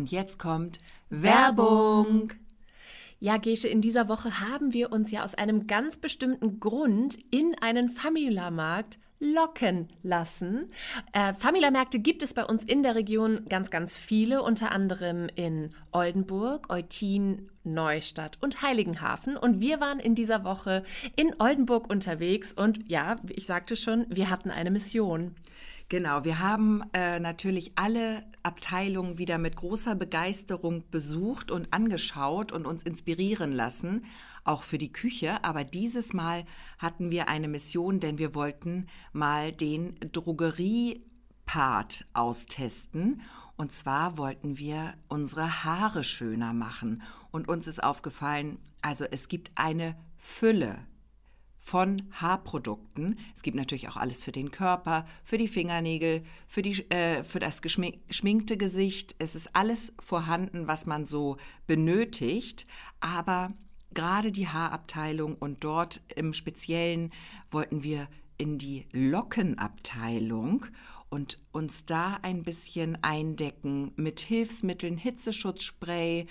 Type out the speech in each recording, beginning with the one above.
Und jetzt kommt Werbung. Ja, Gesche, in dieser Woche haben wir uns ja aus einem ganz bestimmten Grund in einen Famila-Markt locken lassen. Äh, Famila-Märkte gibt es bei uns in der Region ganz, ganz viele, unter anderem in Oldenburg, Eutin, Neustadt und Heiligenhafen. Und wir waren in dieser Woche in Oldenburg unterwegs und ja, ich sagte schon, wir hatten eine Mission. Genau, wir haben äh, natürlich alle Abteilungen wieder mit großer Begeisterung besucht und angeschaut und uns inspirieren lassen, auch für die Küche. Aber dieses Mal hatten wir eine Mission, denn wir wollten mal den Drogerie-Part austesten. Und zwar wollten wir unsere Haare schöner machen. Und uns ist aufgefallen, also es gibt eine Fülle von Haarprodukten. Es gibt natürlich auch alles für den Körper, für die Fingernägel, für, die, äh, für das geschminkte Gesicht. Es ist alles vorhanden, was man so benötigt. Aber gerade die Haarabteilung und dort im Speziellen wollten wir in die Lockenabteilung und uns da ein bisschen eindecken mit Hilfsmitteln, Hitzeschutzspray,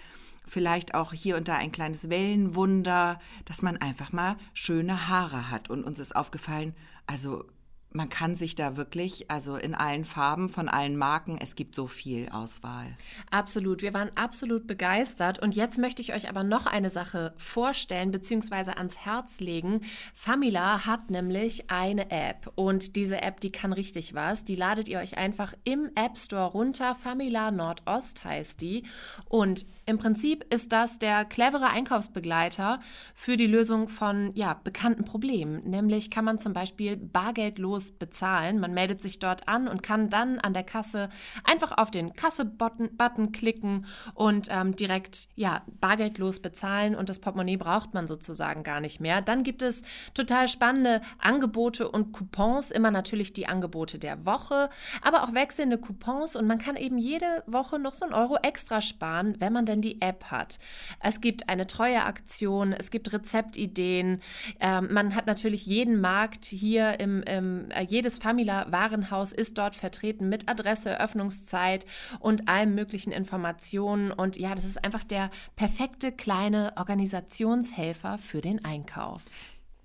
vielleicht auch hier und da ein kleines Wellenwunder, dass man einfach mal schöne Haare hat. Und uns ist aufgefallen, also man kann sich da wirklich, also in allen Farben von allen Marken, es gibt so viel Auswahl. Absolut, wir waren absolut begeistert und jetzt möchte ich euch aber noch eine Sache vorstellen bzw. ans Herz legen. Famila hat nämlich eine App und diese App, die kann richtig was. Die ladet ihr euch einfach im App Store runter. Famila Nordost heißt die und im Prinzip ist das der clevere Einkaufsbegleiter für die Lösung von ja, bekannten Problemen. Nämlich kann man zum Beispiel bargeldlos bezahlen. Man meldet sich dort an und kann dann an der Kasse einfach auf den Kasse-Button klicken und ähm, direkt ja, bargeldlos bezahlen und das Portemonnaie braucht man sozusagen gar nicht mehr. Dann gibt es total spannende Angebote und Coupons, immer natürlich die Angebote der Woche, aber auch wechselnde Coupons und man kann eben jede Woche noch so ein Euro extra sparen, wenn man denn die App hat. Es gibt eine Treueaktion, es gibt Rezeptideen, ähm, man hat natürlich jeden Markt hier im, im äh, jedes Famila-Warenhaus ist dort vertreten mit Adresse, Öffnungszeit und allen möglichen Informationen. Und ja, das ist einfach der perfekte kleine Organisationshelfer für den Einkauf.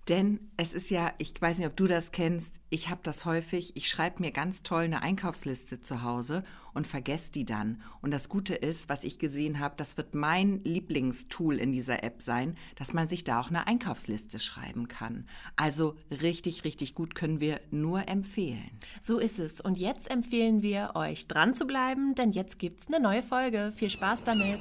Denn es ist ja, ich weiß nicht, ob du das kennst, ich habe das häufig, ich schreibe mir ganz toll eine Einkaufsliste zu Hause und vergesse die dann. Und das Gute ist, was ich gesehen habe, das wird mein Lieblingstool in dieser App sein, dass man sich da auch eine Einkaufsliste schreiben kann. Also richtig, richtig gut können wir nur empfehlen. So ist es. Und jetzt empfehlen wir euch dran zu bleiben, denn jetzt gibt es eine neue Folge. Viel Spaß damit!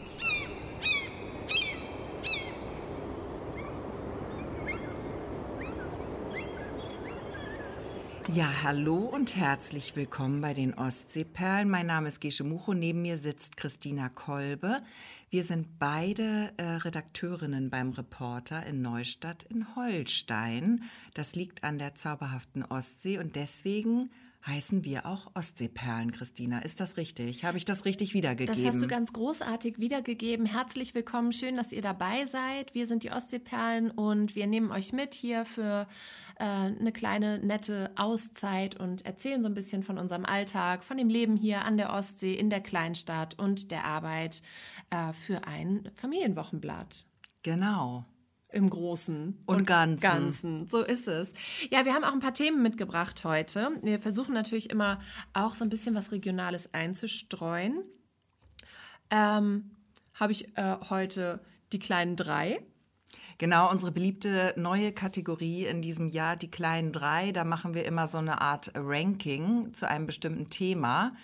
Ja, hallo und herzlich willkommen bei den Ostseeperlen. Mein Name ist Gesche Mucho, neben mir sitzt Christina Kolbe. Wir sind beide äh, Redakteurinnen beim Reporter in Neustadt in Holstein. Das liegt an der zauberhaften Ostsee und deswegen heißen wir auch Ostseeperlen, Christina. Ist das richtig? Habe ich das richtig wiedergegeben? Das hast du ganz großartig wiedergegeben. Herzlich willkommen. Schön, dass ihr dabei seid. Wir sind die Ostseeperlen und wir nehmen euch mit hier für äh, eine kleine, nette Auszeit und erzählen so ein bisschen von unserem Alltag, von dem Leben hier an der Ostsee, in der Kleinstadt und der Arbeit äh, für ein Familienwochenblatt. Genau im Großen und, und Ganzen. Ganzen. So ist es. Ja, wir haben auch ein paar Themen mitgebracht heute. Wir versuchen natürlich immer auch so ein bisschen was Regionales einzustreuen. Ähm, Habe ich äh, heute die kleinen drei. Genau, unsere beliebte neue Kategorie in diesem Jahr, die kleinen drei. Da machen wir immer so eine Art Ranking zu einem bestimmten Thema.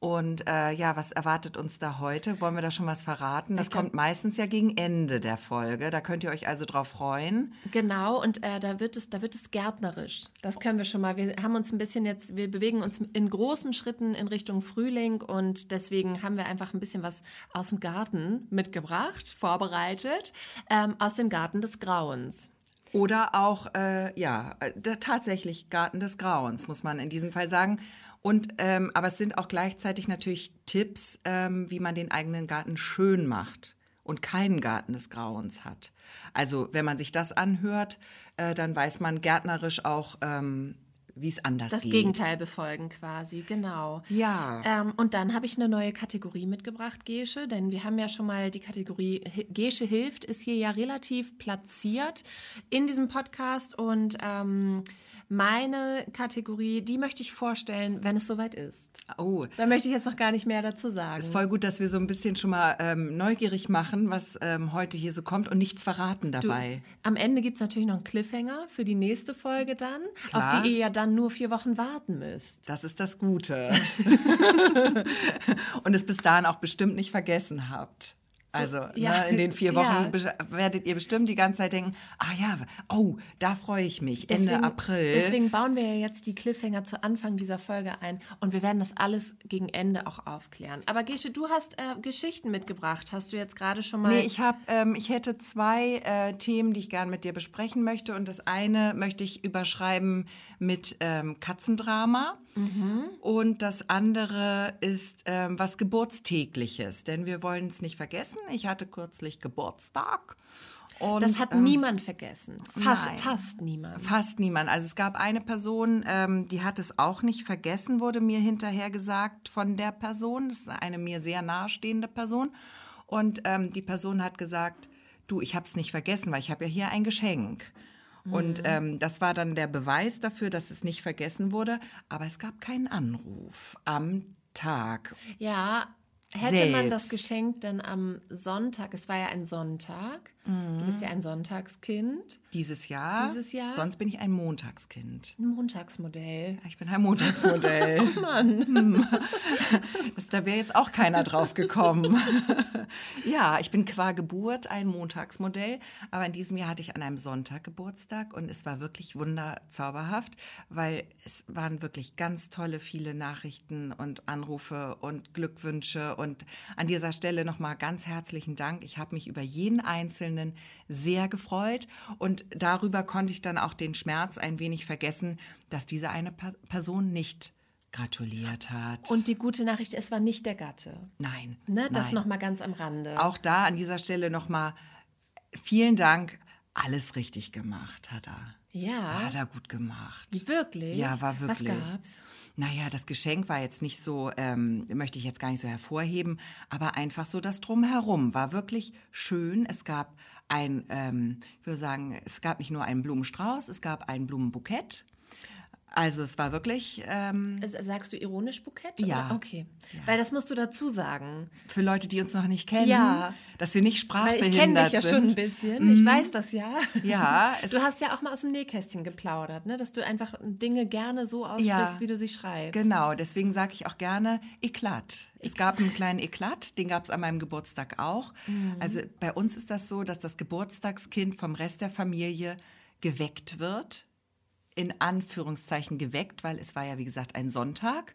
Und äh, ja, was erwartet uns da heute? Wollen wir da schon was verraten? Das kommt meistens ja gegen Ende der Folge. Da könnt ihr euch also drauf freuen. Genau, und äh, da wird es, da wird es gärtnerisch. Das können wir schon mal. Wir haben uns ein bisschen jetzt, wir bewegen uns in großen Schritten in Richtung Frühling und deswegen haben wir einfach ein bisschen was aus dem Garten mitgebracht, vorbereitet, ähm, aus dem Garten des Grauens. Oder auch, äh, ja, äh, tatsächlich Garten des Grauens, muss man in diesem Fall sagen. Und ähm, aber es sind auch gleichzeitig natürlich Tipps, ähm, wie man den eigenen Garten schön macht und keinen Garten des Grauens hat. Also wenn man sich das anhört, äh, dann weiß man gärtnerisch auch, ähm, wie es anders das geht. Gegenteil befolgen quasi, genau. Ja. Ähm, und dann habe ich eine neue Kategorie mitgebracht, Gesche, denn wir haben ja schon mal die Kategorie Gesche hilft, ist hier ja relativ platziert in diesem Podcast und ähm, meine Kategorie, die möchte ich vorstellen, wenn es soweit ist. Oh, Da möchte ich jetzt noch gar nicht mehr dazu sagen. ist voll gut, dass wir so ein bisschen schon mal ähm, neugierig machen, was ähm, heute hier so kommt und nichts verraten Du, dabei. am Ende gibt es natürlich noch einen Cliffhanger für die nächste Folge dann, Klar. auf die ihr ja dann nur vier Wochen warten müsst. Das ist das Gute. und es bis dahin auch bestimmt nicht vergessen habt. Also ja, ne, in den vier Wochen ja. werdet ihr bestimmt die ganze Zeit denken, ah ja, oh, da freue ich mich, Deswegen, Ende April. Deswegen bauen wir ja jetzt die Cliffhanger zu Anfang dieser Folge ein und wir werden das alles gegen Ende auch aufklären. Aber Gesche, du hast äh, Geschichten mitgebracht. Hast du jetzt gerade schon mal? Nee, ich, hab, ähm, ich hätte zwei äh, Themen, die ich gerne mit dir besprechen möchte. Und das eine möchte ich überschreiben mit ähm, Katzendrama. Und das andere ist ähm, was Geburtstägliches. Denn wir wollen es nicht vergessen. Ich hatte kürzlich Geburtstag. Und, das hat ähm, niemand vergessen. Fast, nein. fast niemand. Fast niemand. Also es gab eine Person, ähm, die hat es auch nicht vergessen, wurde mir hinterher gesagt von der Person. Das ist eine mir sehr nahestehende Person. Und ähm, die Person hat gesagt, du, ich habe es nicht vergessen, weil ich habe ja hier ein Geschenk. Und ähm, das war dann der Beweis dafür, dass es nicht vergessen wurde. Aber es gab keinen Anruf am Tag. Ja, hätte man das Selbst. Geschenk dann am Sonntag, es war ja ein Sonntag, du bist ja ein Sonntagskind, Dieses Jahr. Dieses Jahr? Sonst bin ich ein Montagskind. ein Montagsmodell. Ich bin ein Montagsmodell. Oh Mann. Das, da wäre jetzt auch keiner drauf gekommen. ja, ich bin qua Geburt ein Montagsmodell, aber in diesem Jahr hatte ich an einem Sonntag Geburtstag und es war wirklich wunderzauberhaft, weil es waren wirklich ganz tolle, viele Nachrichten und Anrufe und Glückwünsche und an dieser Stelle nochmal ganz herzlichen Dank. Ich habe mich über jeden Einzelnen sehr gefreut und darüber konnte ich dann auch den Schmerz ein wenig vergessen, dass diese eine Pa- Person nicht gratuliert hat. Und die gute Nachricht, es war nicht der Gatte. nein, Ne, das nein. noch mal ganz am Rande. Auch da an dieser Stelle nochmal vielen Dank. Alles richtig gemacht hat er. Ja. Hat er gut gemacht. Wirklich? Ja, war Was wirklich. gab's? Naja, das Geschenk war jetzt nicht so, ähm, möchte ich jetzt gar nicht so hervorheben, aber einfach so das Drumherum war wirklich schön. Es gab ein, ähm, ich würde sagen, es gab nicht nur einen Blumenstrauß, es gab ein Blumenbukett. Also es war wirklich ähm, Sagst du ironisch Bukett? Ja. Oder? Okay. Weil das musst du dazu sagen. für Leute, die uns noch nicht kennen, Ja. dass wir nicht Weil ich sprachbehindert kenne dich ja sind. schon ein bisschen. Ich weiß das ja. Ja, Du hast ja auch mal aus dem Nähkästchen geplaudert, ne? dass du einfach Dinge gerne so aussprichst, Ja. wie du sie schreibst. Genau, deswegen sage ich auch gerne Eklat. Es gab einen kleinen Eklat, den gab es an meinem Geburtstag auch. Mhm. Also bei uns ist das so, dass das Geburtstagskind vom Rest der Familie geweckt wird. In Anführungszeichen geweckt, weil es war ja wie gesagt ein Sonntag.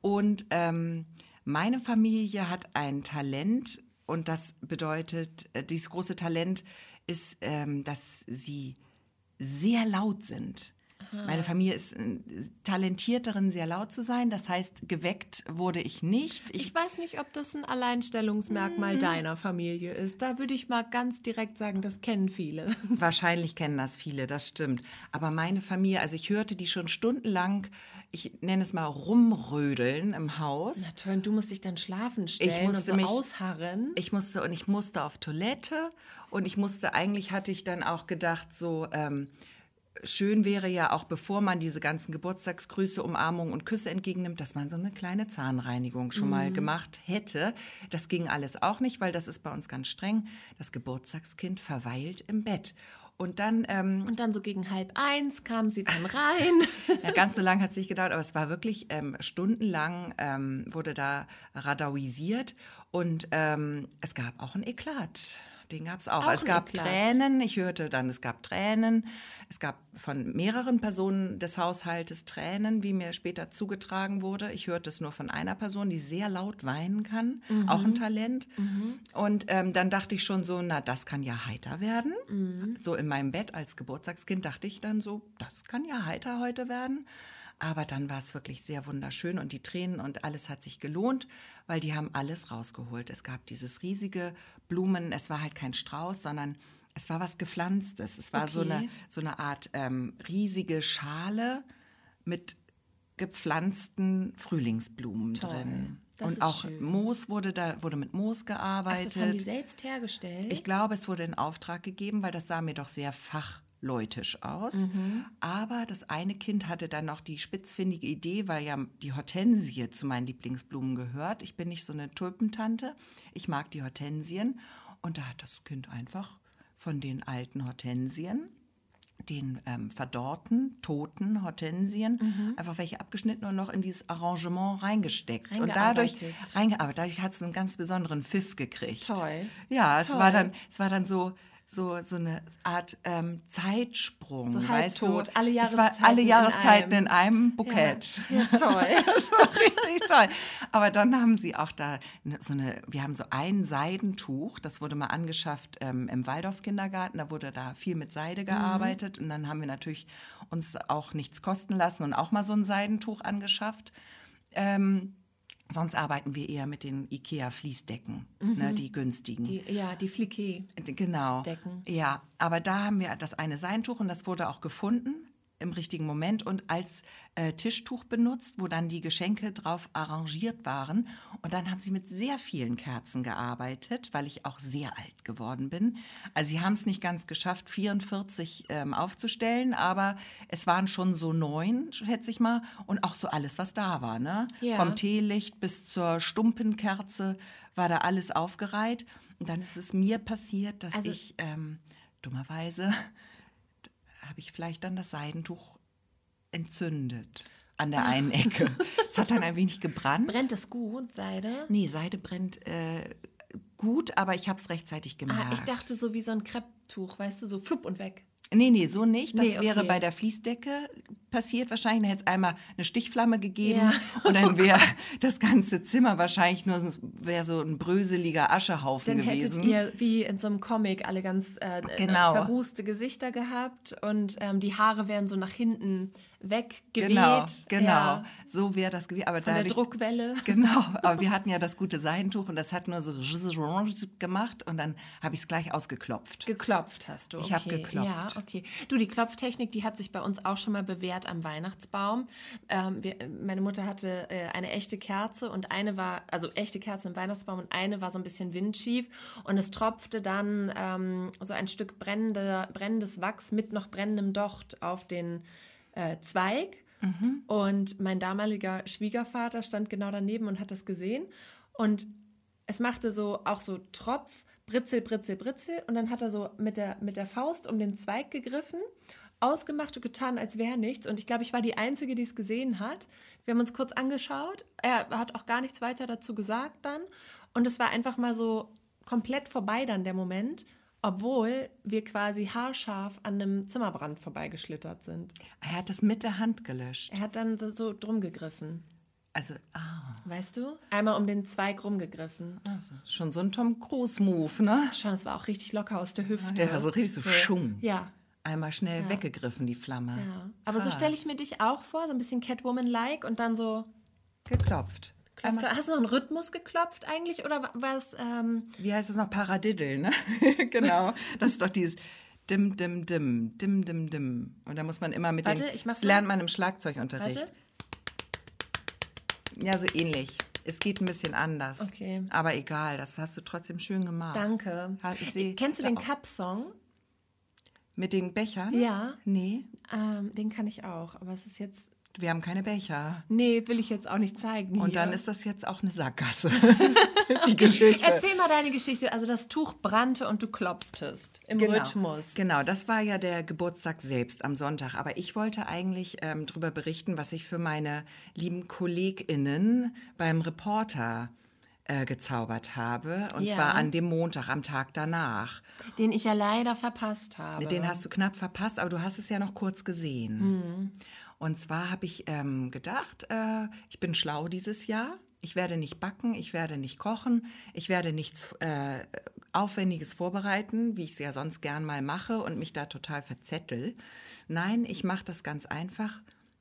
Und ähm, meine Familie hat ein Talent und das bedeutet, äh, dieses große Talent ist, ähm, dass sie sehr laut sind. Meine Familie ist talentiert darin, sehr laut zu sein. Das heißt, geweckt wurde ich nicht. Ich, Ich weiß nicht, ob das ein Alleinstellungsmerkmal Mhm. deiner Familie ist. Da würde ich mal ganz direkt sagen, das kennen viele. wahrscheinlich kennen das viele, das stimmt. Aber meine Familie, also ich hörte die schon stundenlang, ich nenne es mal rumrödeln im Haus. Na toll, und du musst dich dann schlafen stellen und so mich- ausharren. Ich musste und ich musste auf Toilette und ich musste, eigentlich hatte ich dann auch gedacht, so ähm, schön wäre ja auch, bevor man diese ganzen Geburtstagsgrüße, Umarmungen und Küsse entgegennimmt, dass man so eine kleine Zahnreinigung schon mal gemacht hätte. Das ging alles auch nicht, weil das ist bei uns ganz streng. Das Geburtstagskind verweilt im Bett. Und dann ähm, Und dann so gegen halb eins kam sie dann rein. ja, ganz so lang hat es nicht gedauert, aber es war wirklich ähm, stundenlang ähm, wurde da radauisiert und ähm, es gab auch ein Eklat. Den gab es auch. Auch es gab Eklat. Tränen. Ich hörte dann, es gab Tränen. Es gab von mehreren Personen des Haushaltes Tränen, wie mir später zugetragen wurde. Ich hörte es nur von einer Person, die sehr laut weinen kann. Auch ein Talent. Und ähm, dann dachte ich schon so, na, das kann ja heiter werden. So in meinem Bett als Geburtstagskind dachte ich dann so, das kann ja heiter heute werden. Aber dann war es wirklich sehr wunderschön und die Tränen und alles hat sich gelohnt, weil die haben alles rausgeholt. Es gab dieses riesige Blumen, es war halt kein Strauß, sondern es war was gepflanztes. Es war so, Okay. eine, so eine Art ähm, riesige Schale mit gepflanzten Frühlingsblumen Toll. drin. Das und auch schön. Moos wurde da wurde mit Moos Ach, gearbeitet. das haben die selbst hergestellt? Ich glaube, es wurde in Auftrag gegeben, weil das sah mir doch sehr fachleutisch aus. Mhm. Aber das eine Kind hatte dann noch die spitzfindige Idee, weil ja die Hortensie zu meinen Lieblingsblumen gehört. Ich bin nicht so eine Tulpentante. Ich mag die Hortensien. Und da hat das Kind einfach von den alten Hortensien den ähm, verdorrten, toten Hortensien, Mhm. einfach welche abgeschnitten und noch in dieses Arrangement reingesteckt. Und dadurch, reingearbeitet, dadurch hat es einen ganz besonderen Pfiff gekriegt. Toll. Ja, es Toll. war dann, es war dann so, so, so eine Art ähm, Zeitsprung. So weißt du? halbtot, alle Es war Jahreszeiten alle in Jahreszeiten einem. in einem Bukett. Ja, toll. Das war richtig toll. Aber dann haben sie auch da ne- so eine, wir haben so ein Seidentuch, das wurde mal angeschafft ähm, im Waldorf-Kindergarten, da wurde da viel mit Seide gearbeitet und dann haben wir natürlich uns auch nichts kosten lassen und auch mal so ein Seidentuch angeschafft. Ähm, sonst arbeiten wir eher mit den IKEA-Fließdecken, ne, die günstigen. Die, ja, die Fliquet. Genau. Decken. Ja, aber da haben wir das eine Seintuch und das wurde auch gefunden im richtigen Moment und als äh, Tischtuch benutzt, wo dann die Geschenke drauf arrangiert waren. Und dann haben sie mit sehr vielen Kerzen gearbeitet, weil ich auch sehr alt geworden bin. Also sie haben es nicht ganz geschafft, 44 ähm, aufzustellen, aber es waren schon so neun, schätze ich mal, und auch so alles, was da war. Ne? Ja. Vom Teelicht bis zur Stumpenkerze war da alles aufgereiht. Und dann ist es mir passiert, dass Also- ich ähm, dummerweise habe ich vielleicht dann das Seidentuch entzündet an der einen Ecke. es hat dann ein wenig gebrannt. Brennt es gut, Seide? Nee, Seide brennt äh, gut, aber ich habe es rechtzeitig gemerkt. Ah, ich dachte so wie so ein Krepptuch, weißt du, so flupp und weg. Nee, nee, so nicht. Das Nee, okay. wäre bei der Fließdecke passiert wahrscheinlich. Da hätte es einmal eine Stichflamme gegeben Ja. und dann wäre das ganze Zimmer wahrscheinlich nur so, wäre so ein bröseliger Aschehaufen Dann hättet gewesen. ihr wie in so einem Comic alle ganz äh, Genau. verrußte Gesichter gehabt und ähm, die Haare wären so nach hinten weggeweht. genau, genau. Ja, So wäre das gewesen. Aber von der dadurch, Druckwelle. Genau, aber wir hatten ja das gute Seidentuch und das hat nur so gemacht und dann habe ich es gleich ausgeklopft. Geklopft hast du. Okay. Ich hab geklopft. Ja, okay. Du, die Klopftechnik, die hat sich bei uns auch schon mal bewährt am Weihnachtsbaum. Ähm, wir, meine Mutter hatte äh, eine echte Kerze und eine war, also echte Kerze im Weihnachtsbaum und eine war so ein bisschen windschief und es tropfte dann ähm, so ein Stück brennende, brennendes Wachs mit noch brennendem Docht auf den äh, Zweig. Und mein damaliger Schwiegervater stand genau daneben und hat das gesehen. Und es machte so auch so Tropf, Britzel, Britzel, Britzel. Und dann hat er so mit der, mit der Faust um den Zweig gegriffen, ausgemacht und getan, als wäre nichts. Und ich glaube, ich war die Einzige, die es gesehen hat. Wir haben uns kurz angeschaut. Er hat auch gar nichts weiter dazu gesagt dann. Und es war einfach mal so komplett vorbei dann der Moment, obwohl wir quasi haarscharf an einem Zimmerbrand vorbeigeschlittert sind. Er hat das mit der Hand gelöscht. Er hat dann so- so drum gegriffen. Also, ah, Weißt du? Einmal um den Zweig rumgegriffen. also schon so ein Tom Cruise-Move, ne? Schon, es war auch richtig locker aus der Hüfte. Der war so richtig so schung. Ja. Einmal schnell weggegriffen, die Flamme. ja. Aber so stelle ich mir dich auch vor, so ein bisschen Catwoman-like und dann so. Geklopft. Klopft. Hast du noch einen Rhythmus geklopft eigentlich? Oder war es. Ähm, Wie heißt das noch? Paradiddle, ne? genau. Das ist doch dieses Dim, Dim, Dim, Dim, Dim, Dim. Und da muss man immer mit Warte, den... ich mach's das lernt man im Schlagzeugunterricht. warte? Ja, so ähnlich. Es geht ein bisschen anders. Okay. Aber egal, das hast du trotzdem schön gemacht. Danke. Seh- Kennst du den. Cup-Song? Mit den Bechern? Ja. Nee, Ähm, den kann ich auch. Aber es ist jetzt. Wir haben keine Becher. Nee, will ich jetzt auch nicht zeigen. Und hier. dann ist das jetzt auch eine Sackgasse. die Geschichte. Erzähl mal deine Geschichte. Also das Tuch brannte und du klopftest im Genau. Rhythmus. Genau, das war ja der Geburtstag selbst am Sonntag. Aber ich wollte eigentlich ähm, darüber berichten, was ich für meine lieben KollegInnen beim Reporter äh, gezaubert habe. Und Ja. zwar an dem Montag, am Tag danach. Den ich ja leider verpasst habe. Den hast du knapp verpasst, aber du hast es ja noch kurz gesehen. Mhm. Und zwar habe ich ähm, gedacht, äh, ich bin schlau dieses Jahr. Ich werde nicht backen, ich werde nicht kochen, ich werde nichts äh, Aufwendiges vorbereiten, wie ich es ja sonst gern mal mache und mich da total verzettel. Nein, ich mache das ganz einfach.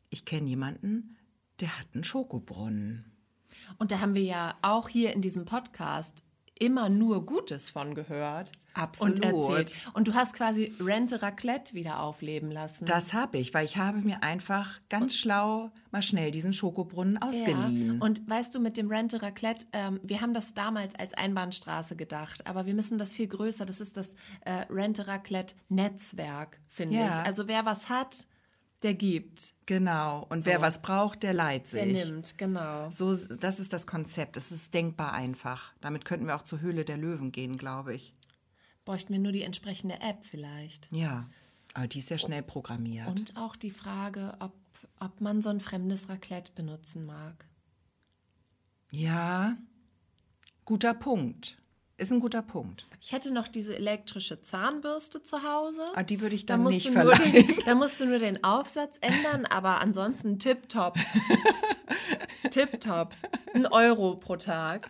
Ich kenne jemanden, der hat einen Schokobrunnen. Und da haben wir ja auch hier in diesem Podcast immer nur Gutes von gehört. Absolut. Und erzählt. Und du hast quasi Rente Raclette wieder aufleben lassen. Das habe ich, weil ich habe mir einfach ganz schlau mal schnell diesen Schokobrunnen ausgeliehen. Ja. Und weißt du, mit dem Rente Raclette, ähm, wir haben das damals als Einbahnstraße gedacht, aber wir müssen das viel größer. Das ist das äh, Rente Raclette Netzwerk, finde Ja. ich. Also wer was hat, der gibt, Genau. Und wer was braucht, der leiht sich. der nimmt, genau. So, das ist das Konzept. Es ist denkbar einfach. Damit könnten wir auch zur Höhle der Löwen gehen, glaube ich. Bräuchten wir nur die entsprechende App vielleicht. Ja. Aber die ist ja schnell programmiert. Und auch die Frage, ob, ob man so ein fremdes Raclette benutzen mag. Ja. Guter Punkt. Ist ein guter Punkt. Ich hätte noch diese elektrische Zahnbürste zu Hause. Ah, die würde ich Da dann musst, nicht verleihen. den, da musst du nur den Aufsatz ändern, aber ansonsten tipptopp. tipptopp. Ein Euro pro Tag.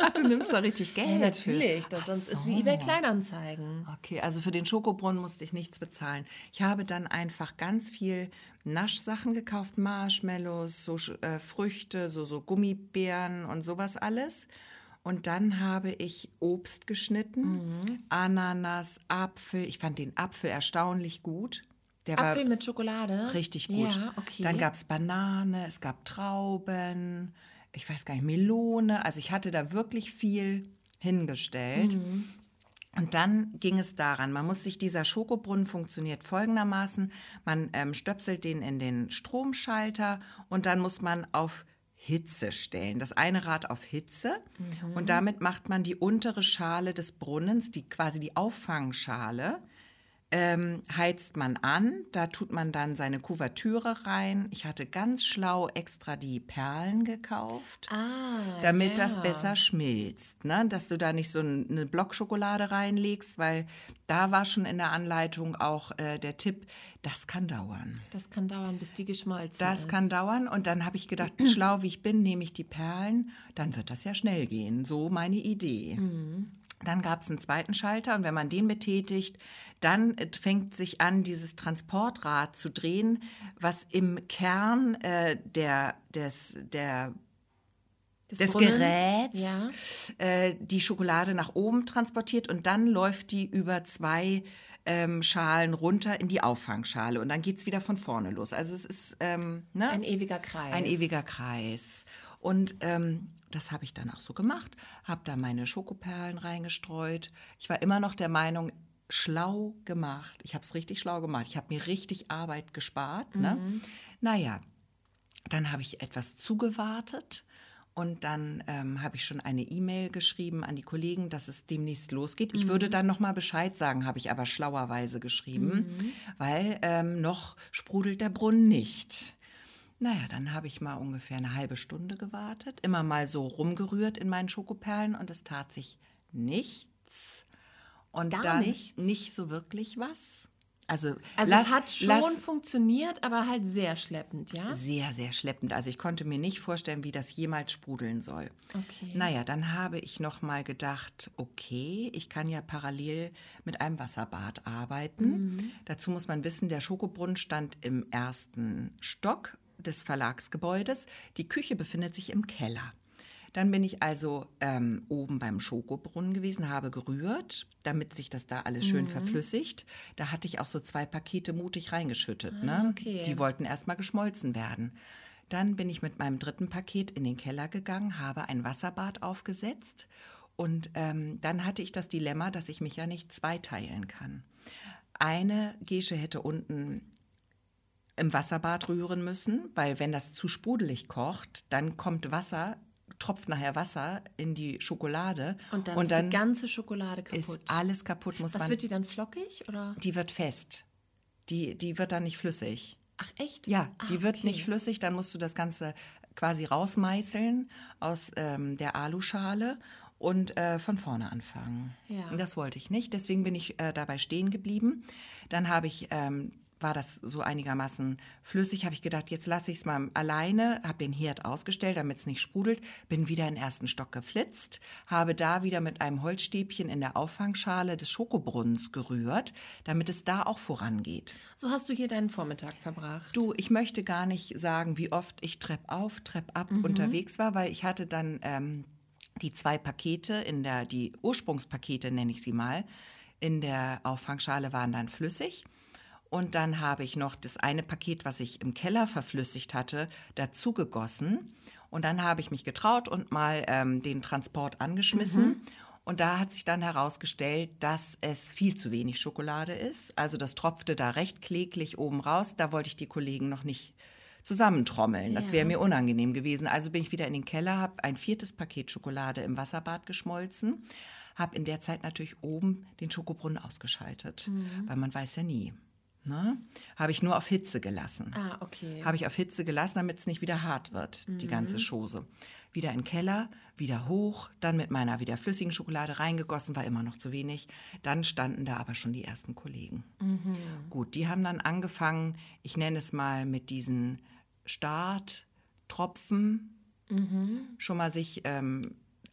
Ach, du nimmst da richtig Geld. Ja, natürlich. Das sonst ist so. wie eBay Kleinanzeigen. Okay, also für den Schokobrunnen musste ich nichts bezahlen. Ich habe dann einfach ganz viel Naschsachen gekauft, Marshmallows, so äh, Früchte, so, so Gummibären und sowas alles. Und dann habe ich Obst geschnitten, Ananas, Apfel. Ich fand den Apfel erstaunlich gut. Der Apfel mit Schokolade. richtig gut. Ja, okay. Dann gab es Banane, es gab Trauben, ich weiß gar nicht, Melone. Also ich hatte da wirklich viel hingestellt. Mhm. Und dann ging es daran, man muss sich, dieser Schokobrunnen funktioniert folgendermaßen, man ähm, stöpselt den in den Stromschalter und dann muss man auf Hitze stellen. Das eine Rad auf Hitze und damit macht man die untere Schale des Brunnens, die quasi die Auffangschale, ähm, heizt man an, da tut man dann seine Kuvertüre rein. Ich hatte ganz schlau extra die Perlen gekauft Ah, damit ja. das besser schmilzt. Ne? Dass du da nicht so ein- eine Blockschokolade reinlegst, weil da war schon in der Anleitung auch äh, der Tipp, das kann dauern. Das kann dauern, bis die geschmolzen Das ist. kann dauern und dann habe ich gedacht, schlau wie ich bin, nehme ich die Perlen, dann wird das ja schnell gehen. So meine Idee. Dann gab es einen zweiten Schalter und wenn man den betätigt, dann äh, fängt sich an, dieses Transportrad zu drehen, was im Kern äh, der, des, der des Brunnens? Geräts Ja. äh, die Schokolade nach oben transportiert und dann läuft die über zwei ähm, Schalen runter in die Auffangschale und dann geht es wieder von vorne los. Also es ist ähm, ne? Ein ewiger Kreis. Ein ewiger Kreis. Und ähm, das habe ich dann auch so gemacht, habe da meine Schokoperlen reingestreut. Ich war immer noch der Meinung, schlau gemacht. Ich habe es richtig schlau gemacht. Ich habe mir richtig Arbeit gespart. Ne? Naja, dann habe ich etwas zugewartet und dann ähm, habe ich schon eine E-Mail geschrieben an die Kollegen, dass es demnächst losgeht. Ich würde dann noch mal Bescheid sagen, habe ich aber schlauerweise geschrieben, weil ähm, noch sprudelt der Brunnen nicht. Naja, dann habe ich mal ungefähr eine halbe Stunde gewartet, immer mal so rumgerührt in meinen Schokoperlen und es tat sich nichts. Und Gar dann nichts? nicht so wirklich was. Also, Also lass- es hat schon lass- funktioniert, aber halt sehr schleppend, ja? sehr, sehr schleppend. Also ich konnte mir nicht vorstellen, wie das jemals sprudeln soll. Okay. Naja, dann habe ich noch mal gedacht, okay, ich kann ja parallel mit einem Wasserbad arbeiten. Dazu muss man wissen, der Schokobrunnen stand im ersten Stock des Verlagsgebäudes. Die Küche befindet sich im Keller. Dann bin ich also ähm, oben beim Schokobrunnen gewesen, habe gerührt, damit sich das da alles schön verflüssigt. Da hatte ich auch so zwei Pakete mutig reingeschüttet. ne? okay. Die wollten erstmal geschmolzen werden. Dann bin ich mit meinem dritten Paket in den Keller gegangen, habe ein Wasserbad aufgesetzt und ähm, dann hatte ich das Dilemma, dass ich mich ja nicht zweiteilen kann. Eine Gesche hätte unten im Wasserbad rühren müssen, weil wenn das zu sprudelig kocht, dann kommt Wasser, tropft nachher Wasser in die Schokolade Und dann ist die ganze Schokolade kaputt. ist alles kaputt, muss Was man. wird die dann flockig oder? die wird fest. Die, die wird dann nicht flüssig. Ach echt? Ja, Ah, die wird okay. nicht flüssig, dann musst du das Ganze quasi rausmeißeln aus ähm, der Aluschale und äh, von vorne anfangen. Ja. Das wollte ich nicht, deswegen bin ich äh, dabei stehen geblieben. Dann habe ich, ähm, war das so einigermaßen flüssig, habe ich gedacht, jetzt lasse ich es mal alleine, habe den Herd ausgestellt, damit es nicht sprudelt, bin wieder in den ersten Stock geflitzt, habe da wieder mit einem Holzstäbchen in der Auffangschale des Schokobrunnens gerührt, damit es da auch vorangeht. So hast du hier deinen Vormittag verbracht. Du, ich möchte gar nicht sagen, wie oft ich Trepp auf, Trepp ab Mhm. unterwegs war, weil ich hatte dann ähm, die zwei Pakete in der, die Ursprungspakete nenne ich sie mal, in der Auffangschale waren dann flüssig. Und dann habe ich noch das eine Paket, was ich im Keller verflüssigt hatte, dazu gegossen. Und dann habe ich mich getraut und mal ähm, den Transport angeschmissen. Mhm. Und da hat sich dann herausgestellt, dass es viel zu wenig Schokolade ist. Also das tropfte da recht kläglich oben raus. Da wollte ich die Kollegen noch nicht zusammentrommeln. Das wäre mir unangenehm gewesen. Also bin ich wieder in den Keller, habe ein viertes Paket Schokolade im Wasserbad geschmolzen, habe in der Zeit natürlich oben den Schokobrunnen ausgeschaltet, mhm. weil man weiß ja nie. Ne? Habe ich nur auf Hitze gelassen. Ah, okay. Habe ich auf Hitze gelassen, damit es nicht wieder hart wird, mhm. die ganze Chose. Wieder in den Keller, wieder hoch, dann mit meiner wieder flüssigen Schokolade reingegossen, war immer noch zu wenig. Dann standen da aber schon die ersten Kollegen. Mhm. Gut, die haben dann angefangen, ich nenne es mal mit diesen Starttropfen, mhm. schon mal sich ähm,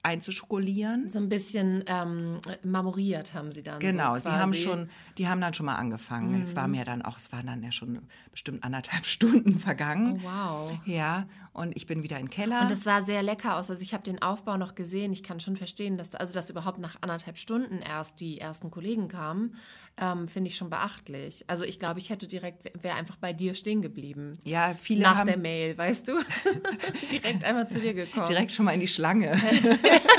einzuschokolieren. So ein bisschen ähm, marmoriert haben sie dann. Genau, so die haben schon, die haben dann schon mal angefangen. Mhm. Es war mir dann auch, es waren dann ja schon bestimmt anderthalb Stunden vergangen. Oh, wow. Ja, und ich bin wieder im Keller. Und es sah sehr lecker aus. Also ich habe den Aufbau noch gesehen. Ich kann schon verstehen, dass also dass überhaupt nach anderthalb Stunden erst die ersten Kollegen kamen, ähm, finde ich schon beachtlich. Also ich glaube, ich hätte direkt wäre einfach bei dir stehen geblieben. Ja, viele nach haben der Mail, weißt du, direkt einmal zu dir gekommen. Direkt schon mal in die Schlange.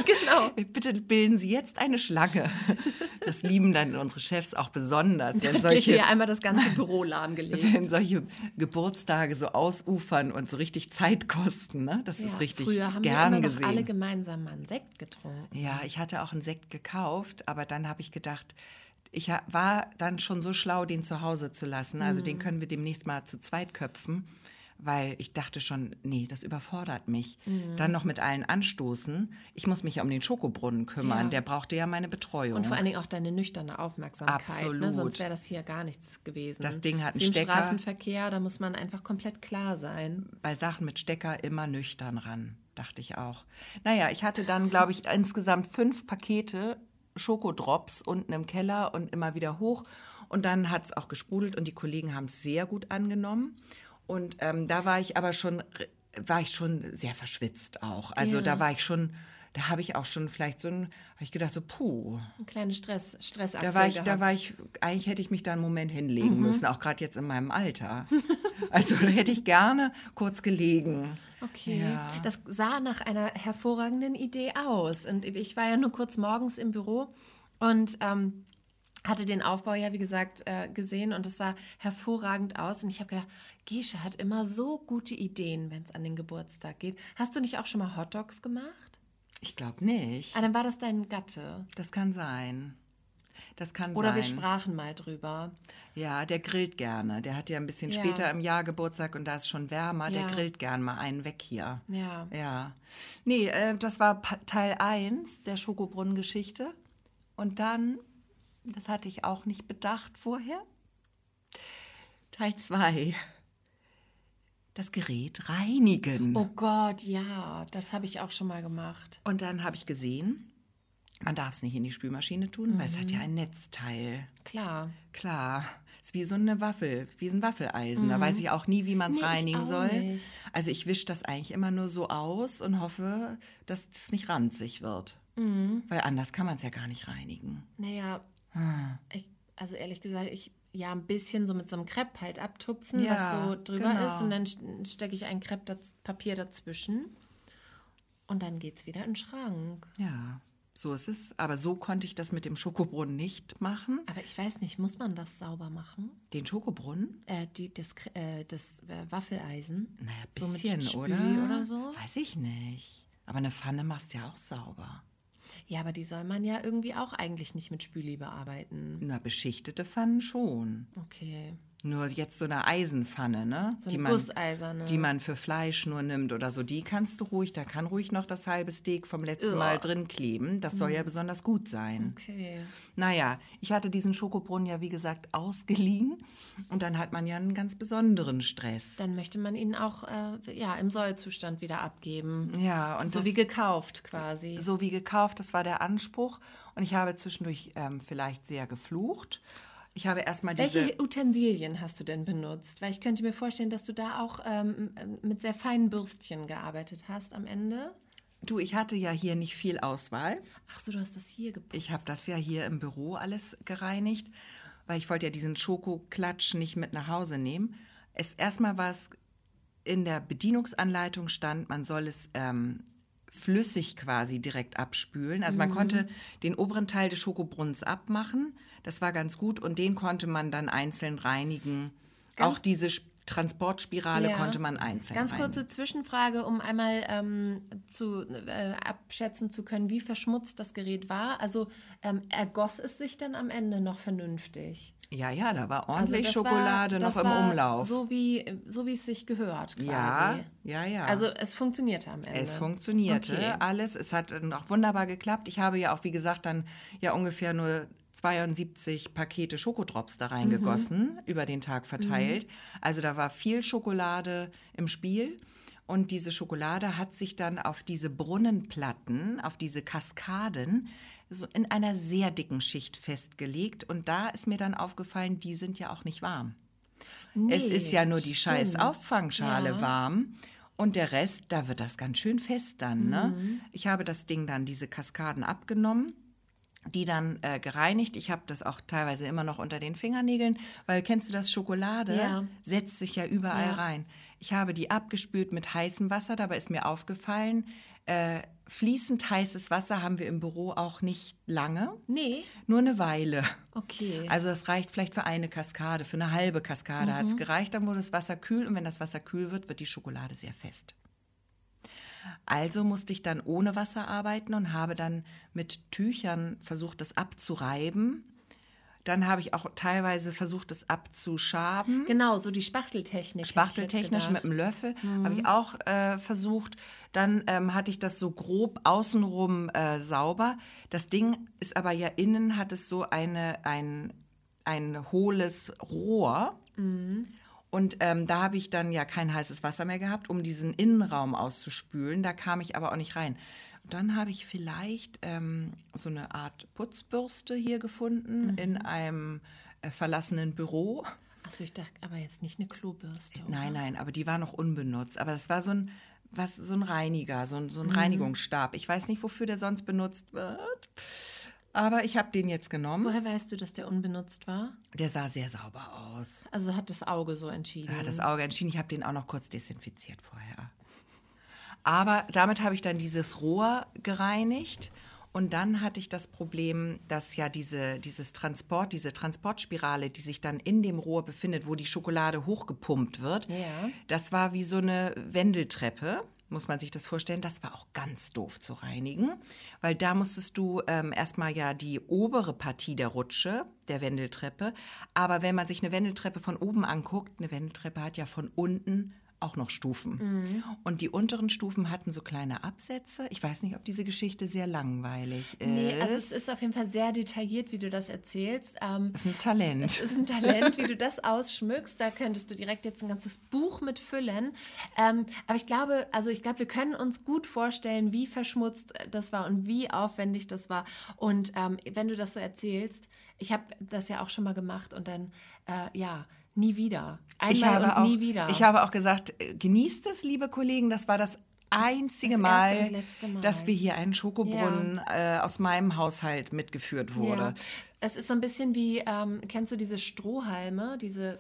genau. Bitte bilden Sie jetzt eine Schlange. Das lieben dann unsere Chefs auch besonders, wenn solche hier einmal das ganze Büro lahmgelegt. Wenn solche Geburtstage so ausufern und so richtig Zeit kosten. Ne? Das ja, ist richtig früher haben gern wir immer gesehen. alle gemeinsam mal einen Sekt getrunken. Ja, ich hatte auch einen Sekt gekauft, aber dann habe ich gedacht, ich war dann schon so schlau, den zu Hause zu lassen. Also mhm. den können wir demnächst mal zu zweit köpfen weil ich dachte schon, nee, das überfordert mich. Mhm. Dann noch mit allen anstoßen. Ich muss mich ja um den Schokobrunnen kümmern. Ja. Der brauchte ja meine Betreuung. Und vor allen Dingen auch deine nüchterne Aufmerksamkeit. Ne? Absolut. Ne? Sonst wäre das hier gar nichts gewesen. Das Ding hat einen Im Stecker. Straßenverkehr, da muss man einfach komplett klar sein. Bei Sachen mit Stecker immer nüchtern ran, dachte ich auch. Naja, ich hatte dann, glaube ich, insgesamt fünf Pakete Schokodrops unten im Keller und immer wieder hoch. Und dann hat es auch gesprudelt und die Kollegen haben es sehr gut angenommen. Und ähm, da war ich aber schon, war ich schon sehr verschwitzt auch. Also ja. da war ich schon, da habe ich auch schon vielleicht so ein, habe ich gedacht so, puh. Ein kleine Stress, Stressachse Da war ich, gehabt. da war ich, eigentlich hätte ich mich da einen Moment hinlegen mhm. müssen, auch gerade jetzt in meinem Alter. also da hätte ich gerne kurz gelegen. Okay, ja. das sah nach einer hervorragenden Idee aus. Und ich war ja nur kurz morgens im Büro und ähm, hatte den Aufbau ja, wie gesagt, äh, gesehen und es sah hervorragend aus. Und ich habe gedacht, Gesche hat immer so gute Ideen, wenn es an den Geburtstag geht. Hast du nicht auch schon mal Hotdogs gemacht? Ich glaube nicht. Ah, dann war das dein Gatte. Das kann sein. Das kann Oder sein. wir sprachen mal drüber. Ja, der grillt gerne. Der hat ja ein bisschen ja. später im Jahr Geburtstag und da ist schon wärmer. Ja. Der grillt gern mal einen weg hier. Ja. Ja. Nee, äh, das war Teil 1 der Schokobrunnen-Geschichte. Und dann das hatte ich auch nicht bedacht vorher. Teil 2. Das Gerät reinigen. Oh Gott, ja, das habe ich auch schon mal gemacht. Und dann habe ich gesehen, man darf es nicht in die Spülmaschine tun, mhm. weil es hat ja mhm. ein Netzteil. Klar. Klar. Es ist wie so eine Waffel, wie ein Waffeleisen. Mhm. Da weiß ich auch nie, wie man es nee, reinigen soll. Nicht. Also ich wische das eigentlich immer nur so aus und hoffe, dass es nicht ranzig wird. Mhm. Weil anders kann man es ja gar nicht reinigen. Naja, ich, also ehrlich gesagt, ich ja ein bisschen so mit so einem Crepe halt abtupfen, ja, was so drüber genau. ist und dann stecke ich ein Crepe-Papier dazwischen und dann geht es wieder in den Schrank. Ja, so ist es. Aber so konnte ich das mit dem Schokobrunnen nicht machen. Aber ich weiß nicht, muss man das sauber machen? Den Schokobrunnen? Äh, die, das äh, das äh, Waffeleisen. Naja, bisschen, so oder? oder so? Weiß ich nicht. Aber eine Pfanne machst du ja auch sauber. Ja, aber die soll man ja irgendwie auch eigentlich nicht mit Spüli bearbeiten. Na, beschichtete Pfannen schon. Okay. Nur jetzt so eine Eisenpfanne, ne? So die man, Gusseiserne. Die man für Fleisch nur nimmt oder so. Die kannst du ruhig, da kann ruhig noch das halbe Steak vom letzten Ugh. Mal drin kleben. Das soll ja mhm. besonders gut sein. Okay. Naja, ich hatte diesen Schokobrunnen ja, wie gesagt, ausgeliehen. Und dann hat man ja einen ganz besonderen Stress. Dann möchte man ihn auch äh, ja, im Sollzustand wieder abgeben. Ja, und so das, wie gekauft quasi. So wie gekauft, das war der Anspruch. Und ich habe zwischendurch ähm, vielleicht sehr geflucht. Ich habe erstmal diese. Welche Utensilien hast du denn benutzt? Weil ich könnte mir vorstellen, dass du da auch ähm, mit sehr feinen Bürstchen gearbeitet hast am Ende. Du, ich hatte ja hier nicht viel Auswahl. Ach so, du hast das hier geputzt. Ich habe das ja hier im Büro alles gereinigt, weil ich wollte ja diesen Schokoklatsch nicht mit nach Hause nehmen. Es erstmal war es in der Bedienungsanleitung stand, man soll es ähm, flüssig quasi direkt abspülen. Also man konnte den oberen Teil des Schokobrunnens abmachen. Das war ganz gut und den konnte man dann einzeln reinigen. Auch diese Transportspirale Ja. konnte man einzeln Ganz kurze Zwischenfrage, um einmal ähm, zu, äh, abschätzen zu können, wie verschmutzt das Gerät war. Also ähm, ergoss es sich dann am Ende noch vernünftig? Ja, ja, da war Also ordentlich das Schokolade war, noch im Umlauf. So wie, so wie es sich gehört quasi. ja, ja, ja. Also es funktionierte am Ende. Es funktionierte Okay. alles. Es hat auch wunderbar geklappt. Ich habe ja auch, wie gesagt, dann ja ungefähr nur 72 Pakete Schokodrops da reingegossen, über den Tag verteilt. Also da war viel Schokolade im Spiel. Und diese Schokolade hat sich dann auf diese Brunnenplatten, auf diese Kaskaden, so in einer sehr dicken Schicht festgelegt. Und da ist mir dann aufgefallen, die sind ja auch nicht warm. es Nee, ist ja nur die scheiß stimmt. Auffangschale Ja. warm. Und der Rest, da wird das ganz schön fest dann. Ne? Mhm. Ich habe das Ding dann, diese Kaskaden abgenommen, die dann äh, gereinigt. Ich habe das auch teilweise immer noch unter den Fingernägeln, weil kennst du das Schokolade? Ja. Setzt sich ja überall Ja. rein. Ich habe die abgespült mit heißem Wasser, dabei ist mir aufgefallen, äh, fließend heißes Wasser haben wir im Büro auch nicht lange, Nee, nur eine Weile. okay. Also das reicht vielleicht für eine Kaskade, für eine halbe Kaskade hat es gereicht. Dann wurde das Wasser kühl und wenn das Wasser kühl wird, wird die Schokolade sehr fest. Also musste ich dann ohne Wasser arbeiten und habe dann mit Tüchern versucht, das abzureiben. Dann habe ich auch teilweise versucht, es abzuschaben. genau, so die Spachteltechnik. Spachteltechnisch mit einem Löffel habe ich auch äh, versucht. Dann ähm, hatte ich das so grob außenrum äh, sauber. Das Ding ist aber ja innen hat es so eine, ein, ein hohles Rohr. Und ähm, da habe ich dann ja kein heißes Wasser mehr gehabt, um diesen Innenraum auszuspülen. Da kam ich aber auch nicht rein. Und dann habe ich vielleicht ähm, so eine Art Putzbürste hier gefunden in einem äh, verlassenen Büro. Achso, ich dachte aber jetzt nicht eine Klobürste. oder? Nein, nein, aber die war noch unbenutzt. Aber das war so ein, was, so ein Reiniger, so ein, Mhm. so ein Reinigungsstab. Ich weiß nicht, wofür der sonst benutzt wird. Aber ich habe den jetzt genommen. Woher weißt du, dass der unbenutzt war? Der sah sehr sauber aus. Also hat das Auge so entschieden. Da hat das Auge entschieden. Ich habe den auch noch kurz desinfiziert vorher. Aber damit habe ich dann dieses Rohr gereinigt. Und dann hatte ich das Problem, dass ja diese, dieses Transport, diese Transportspirale, die sich dann in dem Rohr befindet, wo die Schokolade hochgepumpt wird, Ja. das war wie so eine Wendeltreppe. Muss man sich das vorstellen? Das war auch ganz doof zu reinigen, weil da musstest du ähm, erstmal ja die obere Partie der Rutsche, der Wendeltreppe. Aber wenn man sich eine Wendeltreppe von oben anguckt, eine Wendeltreppe hat ja von unten auch noch Stufen. Und die unteren Stufen hatten so kleine Absätze. Ich weiß nicht, ob diese Geschichte sehr langweilig ist. Nee, also es ist auf jeden Fall sehr detailliert, wie du das erzählst. Ähm, das ist ein Talent. Es ist ein Talent, wie du das ausschmückst. Da könntest du direkt jetzt ein ganzes Buch mit füllen. Ähm, aber ich glaube, also ich glaube, wir können uns gut vorstellen, wie verschmutzt das war und wie aufwendig das war. Und ähm, wenn du das so erzählst, ich habe das ja auch schon mal gemacht und dann, äh, ja, nie wieder. Einmal ich habe und auch, nie wieder. Ich habe auch gesagt, äh, genießt es, liebe Kollegen. Das war das einzige Das Mal, Mal. dass wir hier einen Schokobrunnen äh, aus meinem Haushalt mitgeführt wurde. Ja. Es ist so ein bisschen wie, ähm, kennst du diese Strohhalme, diese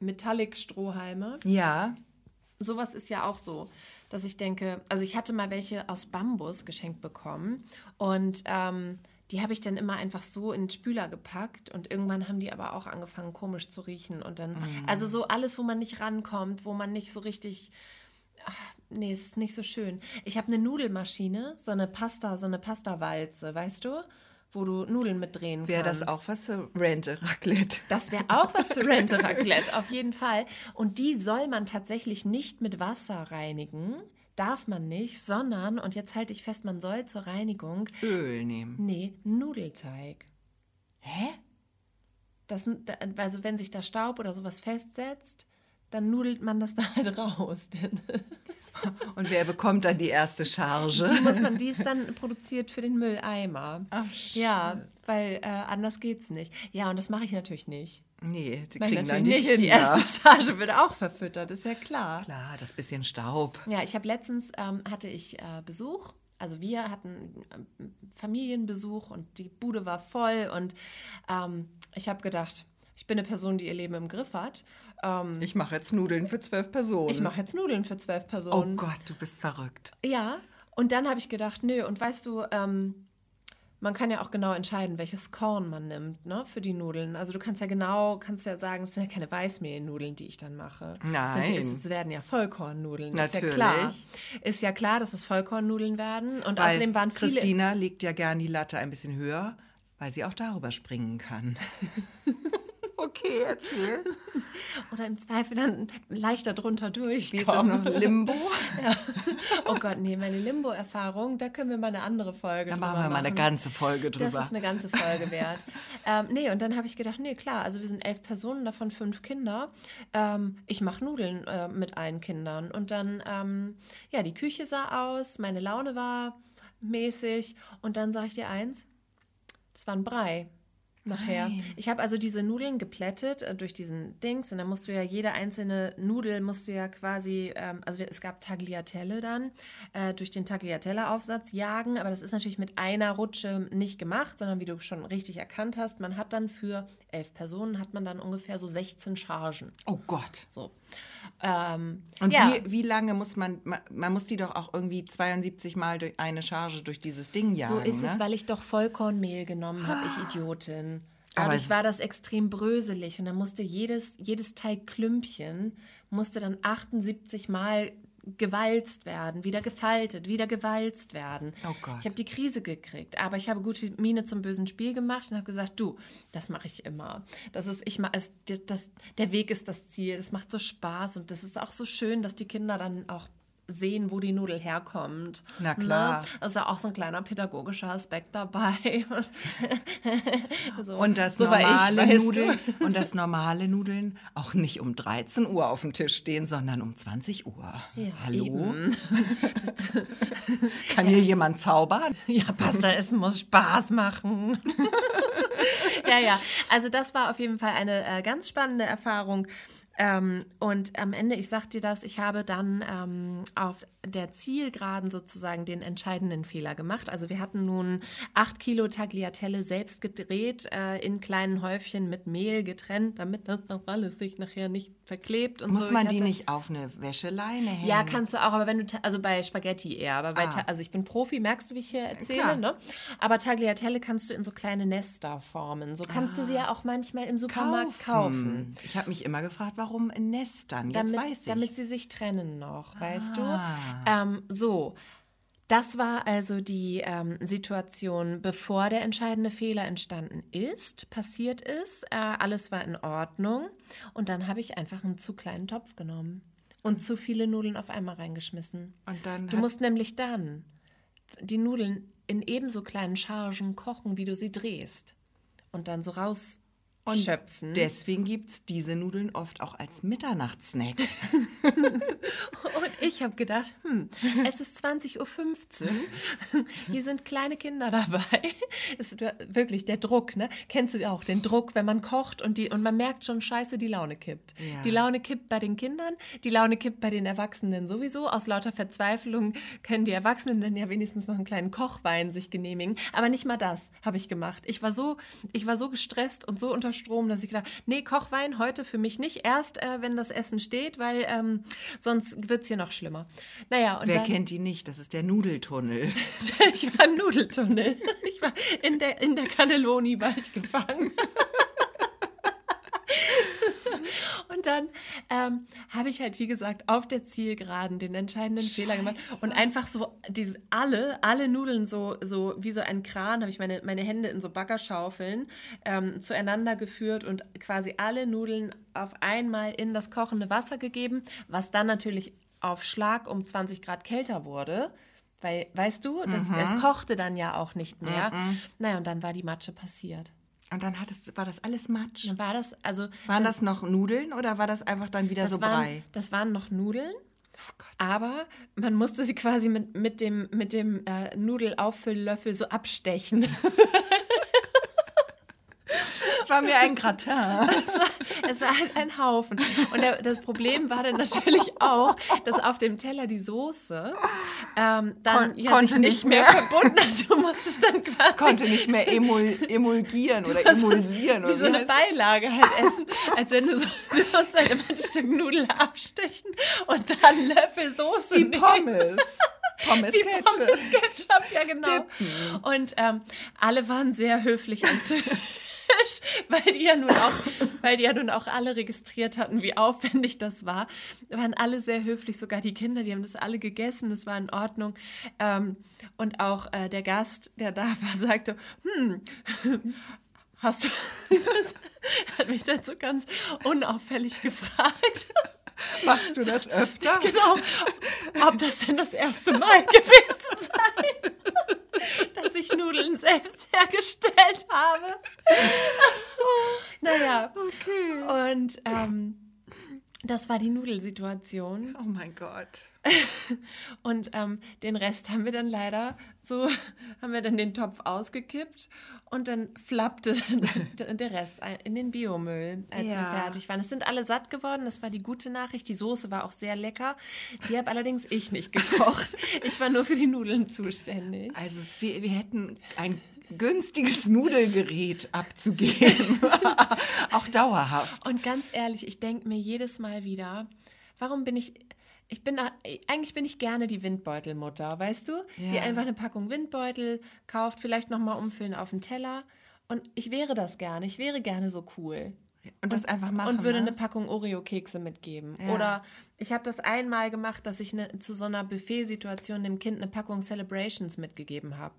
Metallic-Strohhalme? Ja, sowas ist ja auch so, dass ich denke, also ich hatte mal welche aus Bambus geschenkt bekommen und ähm, die habe ich dann immer einfach so in den Spüler gepackt und irgendwann haben die aber auch angefangen komisch zu riechen und dann, also so alles, wo man nicht rankommt, wo man nicht so richtig, ach, nee, es ist nicht so schön. Ich habe eine Nudelmaschine, so eine Pasta, so eine Pasta-Walze, weißt du, wo du Nudeln mitdrehen wäre kannst. das auch was für Rente Raclette. Das wäre auch was für Rente Raclette, auf jeden Fall. Und die soll man tatsächlich nicht mit Wasser reinigen. Darf man nicht, sondern, und jetzt halte ich fest, man soll zur Reinigung, Öl nehmen. nee, Nudelteig. Hä? Das, also wenn sich da Staub oder sowas festsetzt, dann nudelt man das da halt raus. Denn Und wer bekommt dann die erste Charge? die muss man, die ist dann produziert für den Mülleimer. Ach, Ja, weil äh, anders geht's nicht. Ja, und das mache ich natürlich nicht. Nee, die Weil kriegen dann natürlich die nicht. Die Kinder. erste Charge wird auch verfüttert, ist ja klar. Klar, das bisschen Staub. Ja, ich habe letztens ähm, hatte ich äh, Besuch. Also wir hatten ähm, Familienbesuch und die Bude war voll und ähm, ich habe gedacht, ich bin eine Person, die ihr Leben im Griff hat. Ähm, Ich mache jetzt Nudeln für zwölf Personen. ich mache jetzt Nudeln für zwölf Oh Personen. Gott, du bist verrückt. Ja, und dann habe ich gedacht, nö, und weißt du, ähm, man kann ja auch genau entscheiden, welches Korn man nimmt, ne, für die Nudeln. Also du kannst ja genau, kannst ja sagen, es sind ja keine Weißmehlnudeln, die ich dann mache. Es, sind Nein. es werden ja Vollkornnudeln. Ist ja Natürlich. klar. Ist ja klar, dass es Vollkornnudeln werden. Und Weil außerdem waren viele. Christina legt ja gern die Latte ein bisschen höher, weil sie auch darüber springen kann. okay, erzähl. Oder im Zweifel dann leichter drunter durch. Wie ist das noch? Limbo? Oh Gott, nee, meine Limbo-Erfahrung, da können wir mal eine andere Folge Da drüber machen wir mal eine ganze Folge drüber. Das ist eine ganze Folge wert. ähm, nee, und dann habe ich gedacht, nee, klar, also wir sind elf Personen, davon fünf Kinder. Ähm, ich mache Nudeln äh, mit allen Kindern. Und dann, ähm, ja, die Küche sah aus, meine Laune war mäßig. Und dann sage ich dir eins, das war ein Brei. Nachher. Nein. Ich habe also diese Nudeln geplättet äh, durch diesen Dings und dann musst du ja jede einzelne Nudel musst du ja quasi, ähm, also es gab Tagliatelle dann, äh, durch den Tagliatelle-Aufsatz jagen, aber das ist natürlich mit einer Rutsche nicht gemacht, sondern wie du schon richtig erkannt hast, man hat dann für elf Personen hat man dann ungefähr so 16 Chargen. oh Gott. So. Ähm, Und ja. wie, wie lange muss man, man, man muss die doch auch irgendwie 72 Mal durch eine Charge durch dieses Ding jagen, So ist ne? es, weil ich doch Vollkornmehl genommen habe, ich Idiotin. Aber Dadurch es- war das extrem bröselig und dann musste jedes, jedes Teigklümpchen musste dann 78 Mal gewalzt werden, wieder gefaltet, wieder gewalzt werden. Oh Gott. Ich habe die Krise gekriegt, aber ich habe gute Miene zum bösen Spiel gemacht und habe gesagt, du, das mache ich immer. Das ist, ich es, das, der Weg ist das Ziel. Das macht so Spaß und das ist auch so schön, dass die Kinder dann auch sehen, wo die Nudel herkommt. Na klar. Ne? Also auch so ein kleiner pädagogischer Aspekt dabei. so, Und das so ich, normale du. Nudeln und das normale Nudeln auch nicht um 13 Uhr auf dem Tisch stehen, sondern um 20 Uhr. Ja, Hallo? Kann hier jemand zaubern? Ja, Pasta, es muss Spaß machen. ja, ja. Also das war auf jeden Fall eine äh, ganz spannende Erfahrung. Ähm, und am Ende, ich sag dir das, ich habe dann ähm, auf der Zielgeraden sozusagen den entscheidenden Fehler gemacht. Also wir hatten nun acht Kilo Tagliatelle selbst gedreht, äh, in kleinen Häufchen mit Mehl getrennt, damit das auch alles sich nachher nicht verklebt und Muss so. man Ich die nicht auf eine Wäscheleine hängen? ja, kannst du auch, aber wenn du, also bei Spaghetti eher, aber bei, Ah. also ich bin Profi, merkst du, wie ich hier erzähle, Klar. ne? Aber Tagliatelle kannst du in so kleine Nester formen. So kannst du sie ja auch manchmal im Supermarkt kaufen. Ich habe mich immer gefragt, warum in Nestern? Jetzt Damit, weiß ich. damit sie sich trennen noch, weißt Ah. du? Ähm, so. Das war also die ähm, Situation, bevor der entscheidende Fehler entstanden ist, passiert ist. Äh, alles war in Ordnung. Und dann habe ich einfach einen zu kleinen Topf genommen und zu viele Nudeln auf einmal reingeschmissen. Und dann Du musst nämlich dann die Nudeln in ebenso kleinen Chargen kochen, wie du sie drehst. Und dann so rausschöpfen. Deswegen gibt es diese Nudeln oft auch als Mitternachtssnack. Und ich habe gedacht, hm, es ist 20.15 Uhr. Hier sind kleine Kinder dabei. Es ist wirklich der Druck, ne? Kennst du auch den Druck, wenn man kocht und, die, und man merkt schon, scheiße, die Laune kippt. Ja. Die Laune kippt bei den Kindern, die Laune kippt bei den Erwachsenen sowieso. Aus lauter Verzweiflung können die Erwachsenen dann ja wenigstens noch einen kleinen Kochwein sich genehmigen. Aber nicht mal das habe ich gemacht. Ich war so, ich war so gestresst und so unter Strom, dass ich gedacht, nee, Kochwein heute für mich nicht. Erst, äh, wenn das Essen steht, weil ähm, sonst wird es hier noch schlimmer. Naja, und Wer dann, kennt die nicht? Das ist der Nudeltunnel. ich war im Nudeltunnel. Ich war in der, in der Cannelloni war ich gefangen. Und dann ähm, habe ich halt, wie gesagt, auf der Zielgeraden den entscheidenden Fehler gemacht und einfach so diese, alle, alle Nudeln so, so wie so ein Kran, habe ich meine, meine Hände in so Baggerschaufeln ähm, zueinander geführt und quasi alle Nudeln auf einmal in das kochende Wasser gegeben, was dann natürlich auf Schlag um 20 Grad kälter wurde. Weil, weißt du, das, es kochte dann ja auch nicht mehr. Naja, und dann war die Matsche passiert. Und dann hattest, war das alles Matsch. Dann war das, also. Waren das noch Nudeln oder war das einfach dann wieder so waren, Brei? Das waren noch Nudeln. Aber man musste sie quasi mit, mit dem, mit dem äh, Nudelauffüll-Löffel so abstechen. Es war mir ein Gratin. Es war, es war halt ein Haufen. Und der, das Problem war dann natürlich auch, dass auf dem Teller die Soße ähm, dann Kon ja, konnte nicht nicht mehr mehr. verbunden hat. Du musstest dann quasi Konnte nicht mehr emul emulgieren oder emulsieren. wie Oder so eine heißt- Beilage halt essen, als wenn du so du musst halt immer ein Stück Nudel abstechen und dann einen Löffel Soße Wie nehmen. Pommes. Pommes Wie Ketchup. Pommes Ketchup, ja genau. Dippen. Und ähm, alle waren sehr höflich am Tisch, weil die ja nun auch, weil die ja nun auch alle registriert hatten, wie aufwendig das war. Waren alle sehr höflich, sogar die Kinder, die haben das alle gegessen, das war in Ordnung. Ähm, und auch äh, der Gast, der da war, sagte, hm, hast du, hat mich so ganz unauffällig gefragt. Machst du das öfter? Genau. Ob das denn das erste Mal gewesen sei, dass ich Nudeln selbst hergestellt habe. Naja. Okay. Und ähm, das war die Nudelsituation. Oh mein Gott. Und ähm, den Rest haben wir dann leider so, haben wir dann den Topf ausgekippt und dann flappte dann der Rest in den Biomüll, als wir Ja. fertig waren. Es sind alle satt geworden, das war die gute Nachricht. Die Soße war auch sehr lecker. Die habe allerdings ich nicht gekocht. Ich war nur für die Nudeln zuständig. Also wir, wir hätten ein günstiges Nudelgerät abzugeben. Auch dauerhaft. Und ganz ehrlich, ich denke mir jedes Mal wieder, warum bin ich. Ich bin eigentlich bin ich gerne die Windbeutelmutter, weißt du? Die Ja. einfach eine Packung Windbeutel kauft, vielleicht nochmal umfüllen auf den Teller. Und ich wäre das gerne. Ich wäre gerne so cool. Und das einfach machen. und würde ne? eine Packung Oreo-Kekse mitgeben. Ja. Oder ich habe das einmal gemacht, dass ich ne, zu so einer Buffet-Situation dem Kind eine Packung Celebrations mitgegeben habe.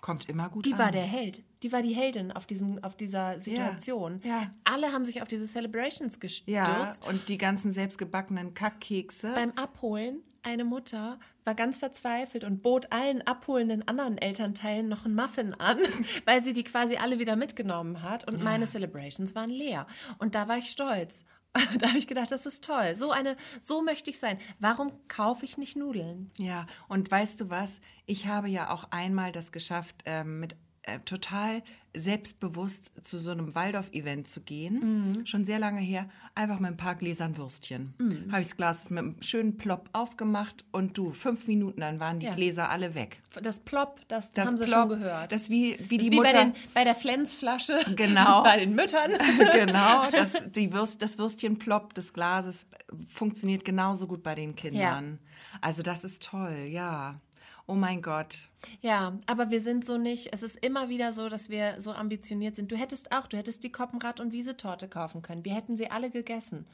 Kommt immer gut Die an. war der Held. Die war die Heldin auf, diesem, auf dieser Situation. ja. Alle haben sich auf diese Celebrations gestürzt. Ja, und die ganzen selbstgebackenen Kackkekse. Beim Abholen, eine Mutter war ganz verzweifelt und bot allen abholenden anderen Elternteilen noch einen Muffin an, weil sie die quasi alle wieder mitgenommen hat. Und meine Celebrations waren leer. Und da war ich stolz. Da habe ich gedacht, das ist toll. So eine, so möchte ich sein. Warum kaufe ich nicht Nudeln? Ja, und weißt du was? Ich habe ja auch einmal das geschafft, ähm, mit äh, total selbstbewusst zu so einem Waldorf-Event zu gehen. Schon sehr lange her. Einfach mit ein paar Gläsern Würstchen. Habe ich das Glas mit einem schönen Plop aufgemacht und du, fünf Minuten, dann waren die Ja. Gläser alle weg. Das Plop, das, Das haben sie Plop, schon gehört. Das wie, wie Das die wie Mutter. bei, den, bei der Flensflasche. Genau. bei den Müttern. genau, das, die Würst, das Würstchenplopp des Glases funktioniert genauso gut bei den Kindern. Also das ist toll, ja. Oh mein Gott. Ja, aber wir sind so nicht. Es ist immer wieder so, dass wir so ambitioniert sind. Du hättest auch, du hättest die Koppenrad- und Wiesetorte kaufen können. Wir hätten sie alle gegessen.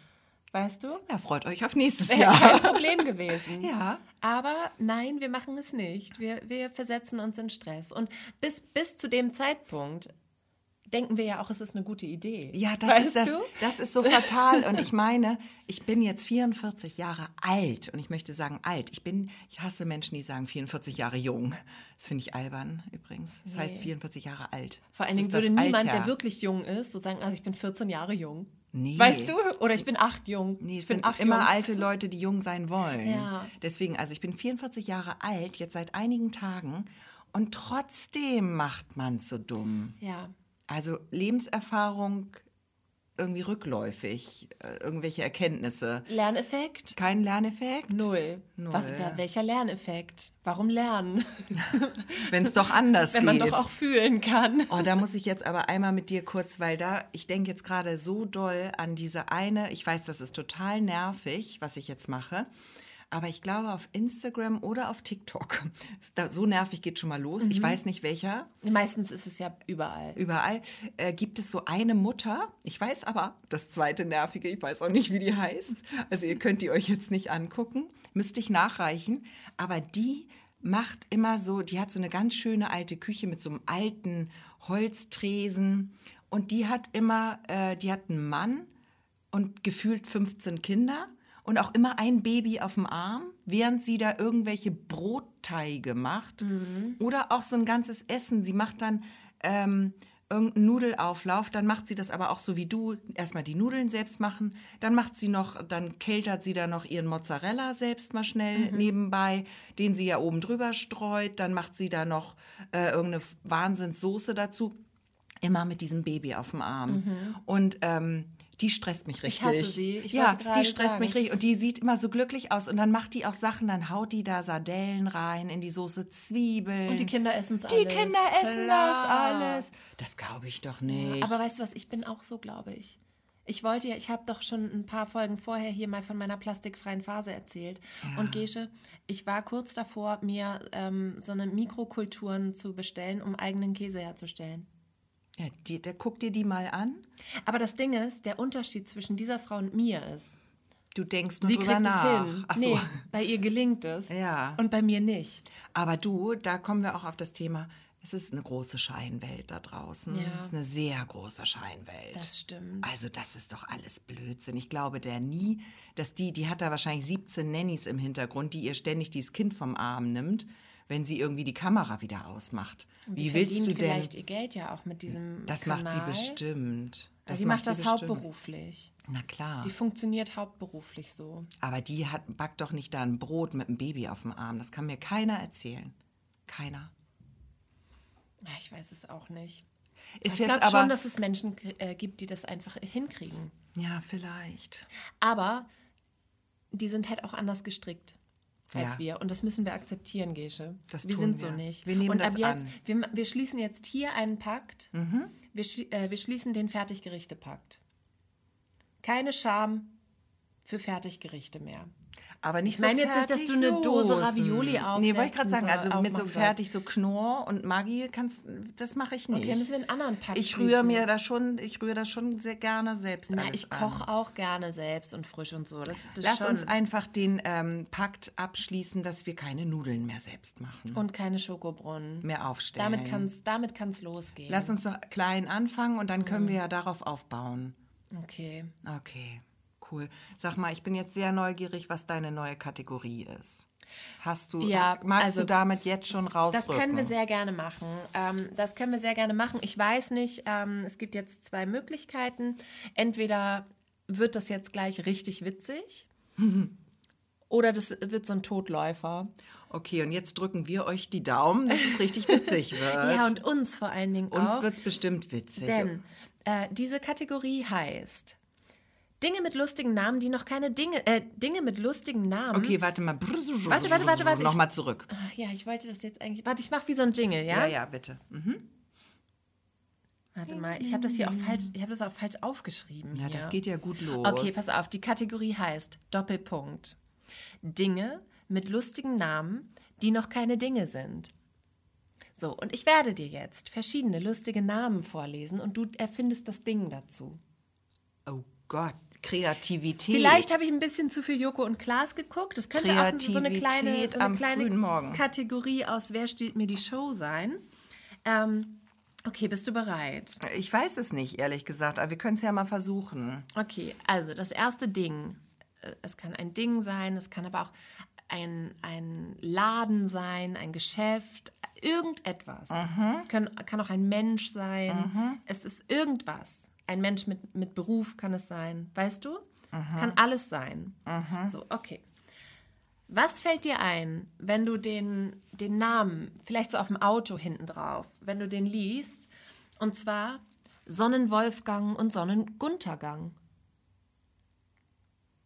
Weißt du? Ja, freut euch auf nächstes Wäre kein Jahr. Problem gewesen. Ja. Aber nein, wir machen es nicht. Wir, wir versetzen uns in Stress. Und bis, bis zu dem Zeitpunkt denken wir ja auch, es ist eine gute Idee. Ja, das weißt ist das, Du? das ist so fatal. Und ich meine, ich bin jetzt 44 Jahre alt und ich möchte sagen alt. Ich bin, ich hasse Menschen, die sagen 44 Jahre jung. Das finde ich albern übrigens. Das heißt 44 Jahre alt. Vor allen Dingen würde niemand, Alter. der wirklich jung ist, so sagen, also ich bin 14 Jahre jung. Nee. Weißt du? Oder ich bin acht jung. Nee, ich es bin sind acht immer jung. alte Leute, die jung sein wollen. Ja. Deswegen, also ich bin 44 Jahre alt, jetzt seit einigen Tagen und trotzdem macht man so dumm. Ja. Also Lebenserfahrung irgendwie rückläufig, äh, irgendwelche Erkenntnisse. Lerneffekt? Kein Lerneffekt? Null. Null. Was, welcher Lerneffekt? Warum lernen? Wenn es doch anders Wenn geht. man doch auch fühlen kann. Oh, da muss ich jetzt aber einmal mit dir kurz, weil da, ich denke jetzt gerade so doll an diese eine, ich weiß, das ist total nervig, was ich jetzt mache, aber ich glaube auf Instagram oder auf TikTok, so nervig geht schon mal los, Mhm. ich weiß nicht welcher, Meistens ist es ja überall. überall. Äh, gibt es so eine Mutter, ich weiß aber, das zweite nervige, ich weiß auch nicht, wie die heißt, also ihr könnt die euch jetzt nicht angucken, müsste ich nachreichen, aber die macht immer so, die hat so eine ganz schöne alte Küche mit so einem alten Holztresen. Und die hat immer, äh, die hat einen Mann und gefühlt 15 Kinder und auch immer ein Baby auf dem Arm, während sie da irgendwelche Brotteige macht. Oder auch so ein ganzes Essen. Sie macht dann ähm, irgendeinen Nudelauflauf, dann macht sie das aber auch so wie du, erstmal die Nudeln selbst machen, dann macht sie noch, dann keltert sie da noch ihren Mozzarella selbst mal schnell nebenbei, den sie ja oben drüber streut, dann macht sie da noch äh, irgendeine Wahnsinnssoße dazu. Immer mit diesem Baby auf dem Arm. Und ähm, die stresst mich richtig. hasse sie. Ich ja, die stresst sagen. mich richtig. Und die sieht immer so glücklich aus. Und dann macht die auch Sachen, dann haut die da Sardellen rein, in die Soße Zwiebeln. Und die Kinder essen's Die alles. Kinder essen das Klar. alles. Das glaube ich doch nicht. Aber weißt du was, ich bin auch so, glaube ich. Ich wollte ja, ich habe doch schon ein paar Folgen vorher hier mal von meiner plastikfreien Phase erzählt. Und Gesche, ich war kurz davor, mir ähm, so eine Mikrokulturen zu bestellen, um eigenen Käse herzustellen. Ja, die, der, guck dir die mal an. Aber das Ding ist, der Unterschied zwischen dieser Frau und mir ist, Du denkst nur sie drüber kriegt nach. es hin. Ach so. Nee, bei ihr gelingt es. Ja. Und bei mir nicht. Aber du, da kommen wir auch auf das Thema. Es ist eine große Scheinwelt da draußen. Ja. Es ist eine sehr große Scheinwelt. Das stimmt. Also das ist doch alles Blödsinn. Ich glaube der nie, dass die, die hat da wahrscheinlich 17 Nannies im Hintergrund, die ihr ständig dieses Kind vom Arm nimmt, wenn sie irgendwie die Kamera wieder ausmacht. Und Wie willst du denn? vielleicht ihr Geld ja auch mit diesem Das Kanal. macht sie bestimmt. sie macht das sie bestimmt. hauptberuflich. Na klar. Die funktioniert hauptberuflich so. Aber die hat, backt doch nicht da ein Brot mit einem Baby auf dem Arm. Das kann mir keiner erzählen. Keiner. Ich weiß es auch nicht. Ist ich glaube aber. schon, dass es Menschen äh, gibt, die das einfach hinkriegen. ja, vielleicht. Aber die sind halt auch anders gestrickt als Ja. wir. Und das müssen wir akzeptieren, Gesche. Das wir sind wir. so nicht. Wir nehmen Und das ab jetzt, an. Mhm. Wir, wir schließen jetzt hier einen Pakt. Wir, schli- äh, wir schließen den Fertiggerichte-Pakt. Keine Scham für Fertiggerichte mehr. Aber nicht Ich meine so jetzt nicht, dass du eine Dose Ravioli Nee, wollte ich gerade sagen, also mit so fertig, so Knorr und Maggi kannst, das mache ich nicht. Okay, müssen wir einen anderen Pakt ich rühre mir da schon, ich rühre das schon sehr gerne selbst Na, ich koche auch gerne selbst und frisch und so. Das, das Lass schon. uns einfach den ähm, Pakt abschließen, dass wir keine Nudeln mehr selbst machen. Und keine Schokobrunnen. mehr aufstellen. Damit kann es damit kann's losgehen. Lass uns doch klein anfangen und dann können wir ja darauf aufbauen. Okay. Okay, cool. Sag mal, ich bin jetzt sehr neugierig, was deine neue Kategorie ist. Hast du, Ja, magst also, du damit jetzt schon rausrücken? Das können wir sehr gerne machen. Ähm, das können wir sehr gerne machen. Ich weiß nicht, ähm, es gibt jetzt zwei Möglichkeiten. Entweder wird das jetzt gleich richtig witzig oder das wird so ein Totläufer. Okay, und jetzt drücken wir euch die Daumen, dass es richtig witzig wird. Ja, und uns vor allen Dingen uns auch. wird es bestimmt witzig. Denn äh, diese Kategorie heißt Dinge mit lustigen Namen, die noch keine Dinge, äh, Dinge mit lustigen Namen. okay, warte mal. Warte, warte, warte, warte, Nochmal zurück. Ach ja, ich wollte das jetzt eigentlich. Warte, ich mache wie so ein Jingle, ja? Ja, ja, bitte. Mhm. Warte mal, ich habe das hier auch falsch, ich habe das auch falsch aufgeschrieben. Ja, hier. das geht ja gut los. Okay, pass auf, die Kategorie heißt Doppelpunkt. Dinge mit lustigen Namen, die noch keine Dinge sind. So, und ich werde dir jetzt verschiedene lustige Namen vorlesen und du erfindest das Ding dazu. Oh Gott, Kreativität. Vielleicht habe ich ein bisschen zu viel Joko und Klaas geguckt. Das könnte auch so eine kleine, so eine kleine. Kategorie aus Wer steht mir die Show sein. Ähm, okay, bist du bereit? Ich weiß es nicht, ehrlich gesagt, aber wir können es ja mal versuchen. Okay, also das erste Ding. äh, Es kann ein Ding sein, es kann aber auch ein, ein Laden sein, ein Geschäft, irgendetwas. Es kann, kann auch ein Mensch sein. Es ist irgendwas. Ein Mensch mit, mit Beruf kann es sein, weißt du? Es kann alles sein. So, okay. Was fällt dir ein, wenn du den, den Namen, vielleicht so auf dem Auto hinten drauf, wenn du den liest? Und zwar Sonnenwolfgang und Sonnenguntergang.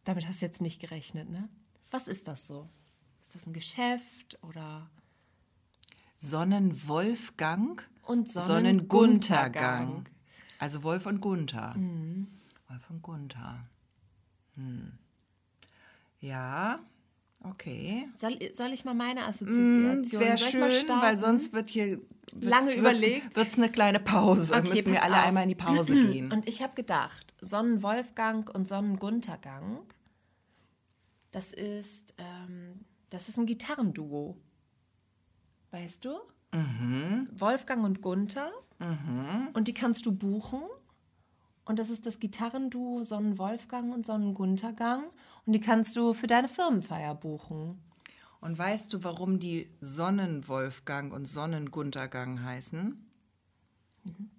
Damit hast du jetzt nicht gerechnet, ne? Was ist das so? Ist das ein Geschäft oder Sonnenwolfgang und Sonnenguntergang. Sonnenguntergang? Also Wolf und Gunther. Mhm. Wolf und Gunther. Hm. Ja, okay. Soll, soll ich mal meine Assoziation? Wäre soll ich mal schön, weil sonst wird hier wird's- Lange wird's- überlegt. Wird's eine kleine Pause. Okay, Müssen wir alle auf. einmal in die Pause gehen. Und ich habe gedacht, Sonnenwolfgang und Sonnenguntergang, das ist, ähm, das ist ein Gitarrenduo. Weißt du? Mhm. Wolfgang und Gunther. Und die kannst du buchen. Und das ist das Gitarrenduo Sonnenwolfgang und Sonnenguntergang. Und die kannst du für deine Firmenfeier buchen. Und weißt du, warum die Sonnenwolfgang und Sonnenguntergang heißen?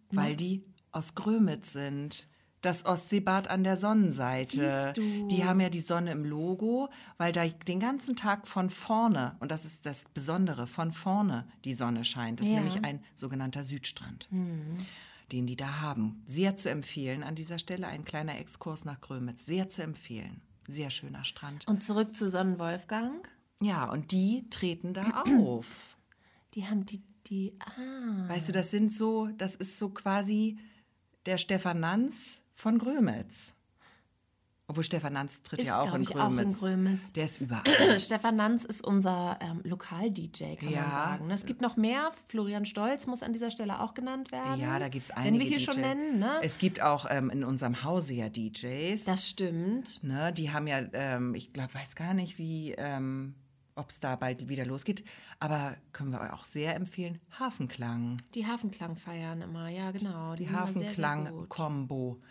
Weil die aus Grömitz sind. Das Ostseebad an der Sonnenseite. Die haben ja die Sonne im Logo, weil da den ganzen Tag von vorne, und das ist das Besondere, von vorne die Sonne scheint. Das ist Ja. nämlich ein sogenannter Südstrand. den die da haben. Sehr zu empfehlen an dieser Stelle. Ein kleiner Exkurs nach Grömitz. Sehr zu empfehlen. Sehr schöner Strand. Und zurück zu Sonnenwolfgang. Ja, und die treten da auf. Die haben die, die, ah. Weißt du, das sind so, das ist so quasi der Stefan Nanz von Grömitz. Obwohl Stefan Nanz tritt Ist, ja auch in, Grömitz. auch in Grömitz. Der ist überall. Stefan Nanz ist unser ähm, Lokal-DJ, kann Ja. man sagen. Es gibt noch mehr. Florian Stolz muss an dieser Stelle auch genannt werden. Ja, da gibt es Wenn einige wir hier DJs. schon nennen, ne? Es gibt auch ähm, in unserem Hause ja DJs. Das stimmt. ne, die haben ja, ähm, ich glaube, weiß gar nicht, wie, ähm, ob es da bald wieder losgeht. Aber können wir auch sehr empfehlen, Hafenklang. Die Hafenklang feiern immer, ja genau. Die, Die immer sehr, sehr. Hafenklang-Kombo.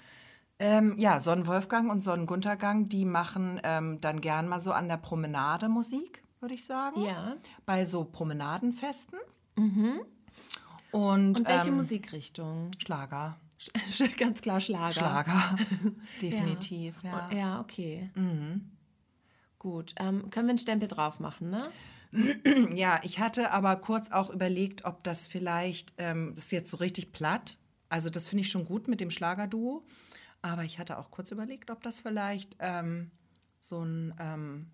Ähm, ja, Sonnenwolfgang und Sonnenguntergang, die machen ähm, dann gern mal so an der Promenade Musik, würde ich sagen. Ja. Bei so Promenadenfesten. Und, Und welche ähm, Musikrichtung? Schlager. Ganz klar Schlager. Schlager. Definitiv, ja. Ja, ja okay. Mhm. Gut. Ähm, können wir einen Stempel drauf machen, ne? Ja, ich hatte aber kurz auch überlegt, ob das vielleicht, ähm, das ist jetzt so richtig platt. Also das finde ich schon gut mit dem Schlagerduo. Aber ich hatte auch kurz überlegt, ob das vielleicht ähm, so ein ähm,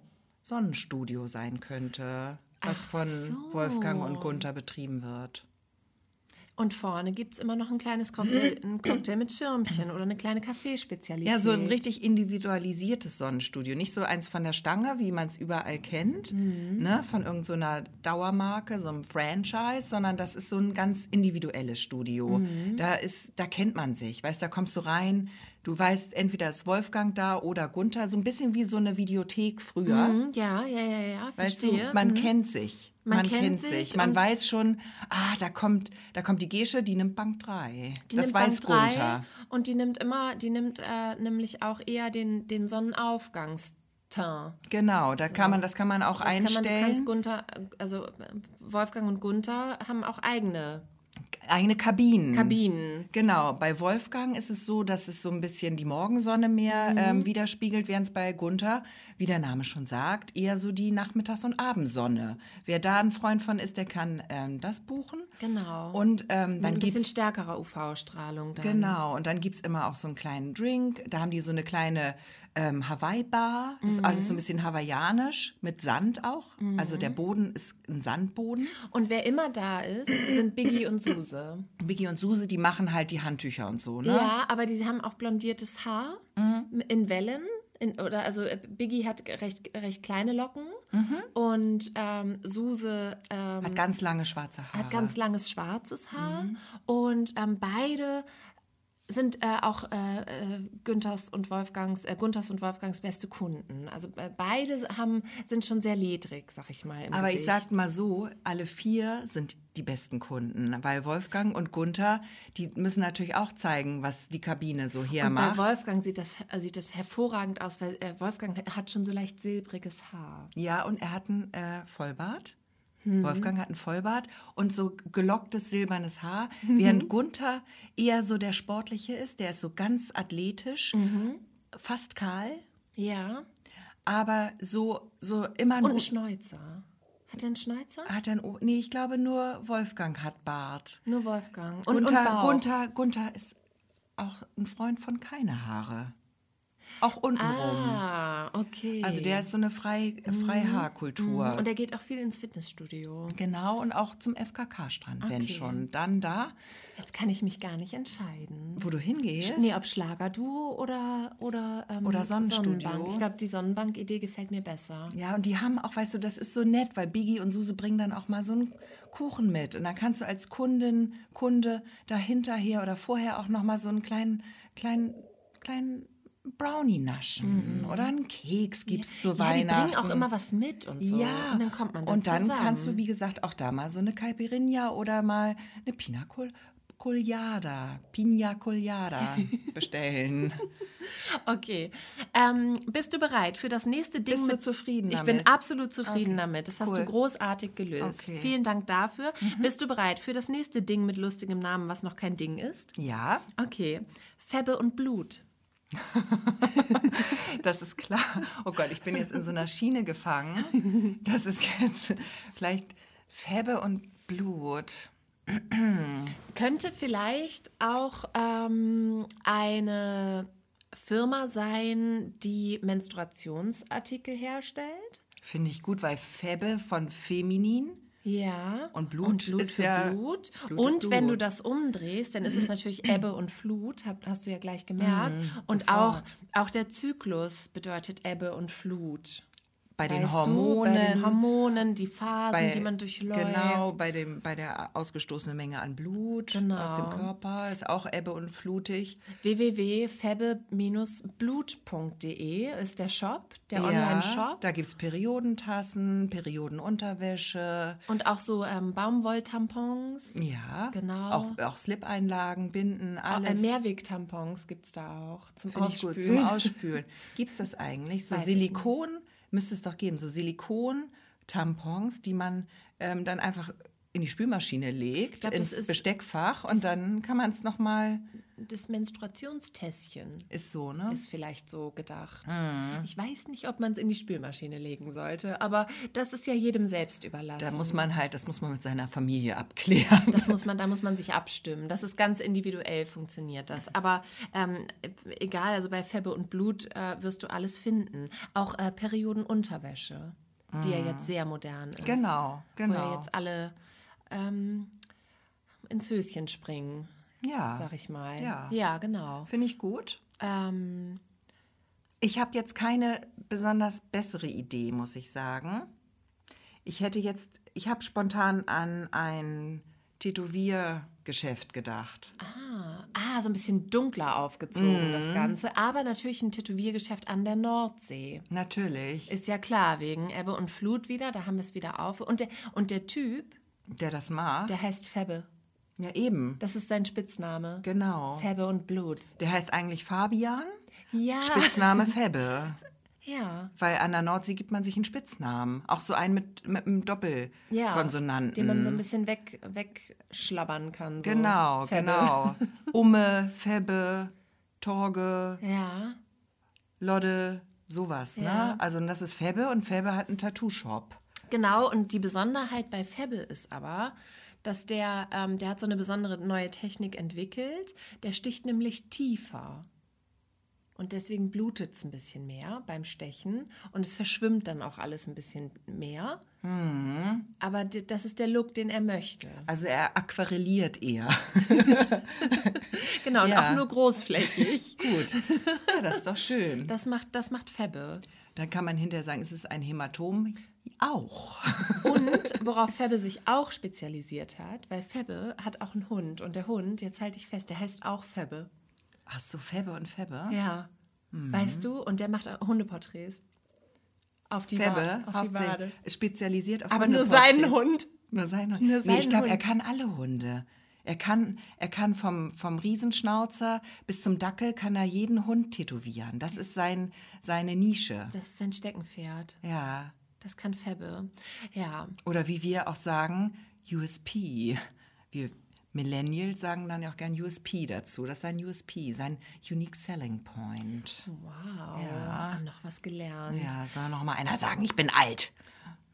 Sonnenstudio sein könnte, was Ach von so. Wolfgang und Gunther betrieben wird. Und vorne gibt es immer noch ein kleines Cocktail, ein Cocktail mit Schirmchen oder eine kleine Kaffeespezialität. Ja, so ein richtig individualisiertes Sonnenstudio. Nicht so eins von der Stange, wie man es überall kennt, ne, von irgendeiner Dauermarke, so einem Franchise, sondern das ist so ein ganz individuelles Studio. Da ist, da kennt man sich. Weißt, da kommst du rein, du weißt, entweder ist Wolfgang da oder Gunther, so ein bisschen wie so eine Videothek früher. Mhm, Ja, ja, ja, ja, Weißt verstehe. du, man Mhm. kennt sich. Man Man, kennt sich. Man weiß schon, ah, da kommt, da kommt die Gesche, die nimmt Bank 3. Die das nimmt weiß drei Gunther. Und die nimmt immer, die nimmt äh, nämlich auch eher den, den Sonnenaufgangsteint. Genau, da kann man, das kann man auch Das kann man, einstellen. Gunther, also äh, Wolfgang und Gunther haben auch eigene Eigene Kabinen. Kabinen. Genau, bei Wolfgang ist es so, dass es so ein bisschen die Morgensonne mehr Mhm. ähm, widerspiegelt, während es bei Gunther, wie der Name schon sagt, eher so die Nachmittags- und Abendsonne. Wer da ein Freund von ist, der kann ähm, das buchen. Genau. Und ähm, Mit dann ein bisschen gibt's stärkerer UV-Strahlung dann. Genau, und dann gibt es immer auch so einen kleinen Drink. Da haben die so eine kleine ähm, Hawaii-Bar. Das ist alles so Mhm. ein bisschen hawaiianisch, mit Sand auch. Also der Boden ist ein Sandboden. Und wer immer da ist, sind Biggie und Suse. Biggie und Suse, die machen halt die Handtücher und so, ne? Ja, aber die haben auch blondiertes Haar in Wellen. In, oder also äh, Biggie hat recht, recht kleine Locken und ähm, Suse ähm, Hat ganz lange schwarze Haare. hat ganz langes schwarzes Haar und ähm, beide sind äh, auch äh, äh, Günthers und Wolfgangs äh, Gunthers und Wolfgangs beste Kunden. Also äh, beide haben sind schon sehr ledrig, sag ich mal. Aber ich Gesicht. sag mal so, alle vier sind die besten Kunden, weil Wolfgang und Gunther, die müssen natürlich auch zeigen, was die Kabine so und hermacht. bei Wolfgang sieht das, äh, sieht das hervorragend aus, weil äh, Wolfgang hat schon so leicht silbriges Haar. Ja, und er hat einen Vollbart. Mhm. Wolfgang hat einen Vollbart und so gelocktes silbernes Haar, Mhm. während Gunther eher so der Sportliche ist. Der ist so ganz athletisch, Mhm. fast kahl, Ja. aber so, so immer Und nur. ein Schnäuzer. Hat er einen Schnäuzer? Hat er ein, O- nee, ich glaube nur Wolfgang hat Bart. Nur Wolfgang. Und, Gunther, und. Gunther, Gunther ist auch ein Freund von keine Haare. Auch untenrum. Ah, okay. Also der ist so eine Frei, Freihaarkultur. Und er geht auch viel ins Fitnessstudio. Genau, und auch zum FKK-Strand, wenn Okay. schon. Dann da, Jetzt kann ich mich gar nicht entscheiden. wo du hingehst. Nee, ob Schlagerduo oder oder ähm, Oder Sonnenstudio. Sonnenbank. Ich glaube, die Sonnenbank-Idee gefällt mir besser. Ja, und die haben auch, weißt du, das ist so nett, weil Biggie und Suse bringen dann auch mal so einen Kuchen mit. Und dann kannst du als Kundin, Kunde da hinterher oder vorher auch noch mal so einen kleinen, kleinen, kleinen Brownie naschen. Oder einen Keks gibt's zu Mhm. Ja, die Weihnachten. bringen auch immer was mit und so. Ja, Und dann kommt man da Und dann zusammen. kannst du, wie gesagt, auch da mal so eine Caipirinha oder mal eine Pina Col Colada, Pina Colada bestellen. Okay. Ähm, bist du bereit für das nächste Ding? Bist du zufrieden Ich damit? bin absolut zufrieden damit. Das hast cool. du großartig gelöst. Okay. Mhm. Vielen Dank dafür. Bist du bereit für das nächste Ding mit lustigem Namen, was noch kein Ding ist? ja, Okay. Febbe und Blut. das ist klar. Oh Gott, ich bin jetzt in so einer Schiene gefangen. Das ist jetzt vielleicht Febbe und Blut. Könnte vielleicht auch ähm, eine Firma sein, die Menstruationsartikel herstellt. Finde ich gut, weil Febbe von Feminin Ja. Und Blut ist für ja- Blut. Blut und ist wenn du Blut. das umdrehst, dann ist es natürlich Ebbe und Flut, hast du ja gleich gemerkt. und auch, Mhm, auch der Zyklus bedeutet Ebbe und Flut. Bei den Weißt Hormonen. Du, bei den Hormonen, die Phasen, bei- die man durchläuft. Genau, bei, dem, bei der ausgestoßenen Menge an Blut Genau. aus dem Körper ist auch Ebbe und flutig. www.febbe-blut.de ist der Shop, der Online-Shop. Da gibt es Periodentassen, Periodenunterwäsche. Und auch so ähm, Baumwolltampons. Ja, Genau. Auch, auch Slip-Einlagen, Binden, Äh, alles. Mehrwegtampons gibt es da auch zum Finde ich gut Ausspülen. zum Ausspülen. Gibt es das eigentlich? So Weiß Silikon müsste es doch geben. So Silikon-Tampons, die man ähm, dann einfach in die Spülmaschine legt, glaub, ins Besteckfach und dann kann man es nochmal, Das Menstruationstässchen ist so, ne? ist vielleicht so gedacht. Mhm. Ich weiß nicht, ob man es in die Spülmaschine legen sollte, aber das ist ja jedem selbst überlassen. da muss man halt, das muss man mit seiner Familie abklären. Das muss man, da muss man sich abstimmen. Das ist ganz individuell funktioniert das. Aber ähm, egal, also bei Febbe und Blut äh, wirst du alles finden. Auch äh, Periodenunterwäsche, die ja jetzt sehr modern ist. Mhm. Genau, Wo ja genau. jetzt alle ähm, ins Höschen springen, Ja, sag ich mal. Ja. ja genau. finde ich gut. Ähm, Ich habe jetzt keine besonders bessere Idee, muss ich sagen. Ich hätte jetzt, ich habe spontan an ein Tätowiergeschäft gedacht. ah, so ein bisschen dunkler aufgezogen, Mhm. das Ganze. Aber natürlich ein Tätowiergeschäft an der Nordsee. Natürlich, Ist ja klar, wegen Ebbe und Flut wieder, da haben wir es wieder auf. Und der, und der Typ, der das mag. der heißt Febbe. Ja, eben. Das ist sein Spitzname. Genau. Febbe und Blut. Der heißt eigentlich Fabian, Ja. Spitzname Febbe. Ja. Weil an der Nordsee gibt man sich einen Spitznamen. Auch so einen mit, mit einem ja. Doppelkonsonanten. Den man so ein bisschen weg, wegschlabbern kann. So. Genau, Febbe. genau. Umme, Febbe, Torge, Ja. Lodde, sowas. Ja. Ne? Also das ist Febbe und Febbe hat einen Tattoo-Shop. Genau, und die Besonderheit bei Febbe ist aber, dass der, ähm, der hat so eine besondere neue Technik entwickelt. Der sticht nämlich tiefer. Und deswegen blutet es ein bisschen mehr beim Stechen und es verschwimmt dann auch alles ein bisschen mehr. Mhm. Aber das ist der Look, den er möchte. Also er aquarelliert eher. Genau, und Ja. auch nur großflächig. Gut. Ja, das ist doch schön. Das macht, das macht Febbe. Dann kann man hinterher sagen, ist es ein Hämatom? Auch. Und worauf Febbe sich auch spezialisiert hat, weil Febbe hat auch einen Hund und der Hund, jetzt halte ich fest, der heißt auch Febbe. Ach so, Febbe und Febbe? Ja. Weißt du? Und der macht auch Hundeporträts. Auf die, Febbe, Wa auf die Wade. ist spezialisiert auf Aber nur seinen Hund. Nur sein Hund. Nur nee, seinen ich glaube, er kann alle Hunde. Er kann, er kann vom, vom Riesenschnauzer bis zum Dackel kann er jeden Hund tätowieren. Das ist sein, seine Nische. Das ist sein Steckenpferd. Ja. Das kann Febbe. Ja. Oder wie wir auch sagen, USP. Wir Millennials sagen dann ja auch gern USP dazu. Das ist sein USP, sein Unique Selling Point. Wow. Ja. Noch was gelernt. Ja, soll noch mal einer sagen, ich bin alt.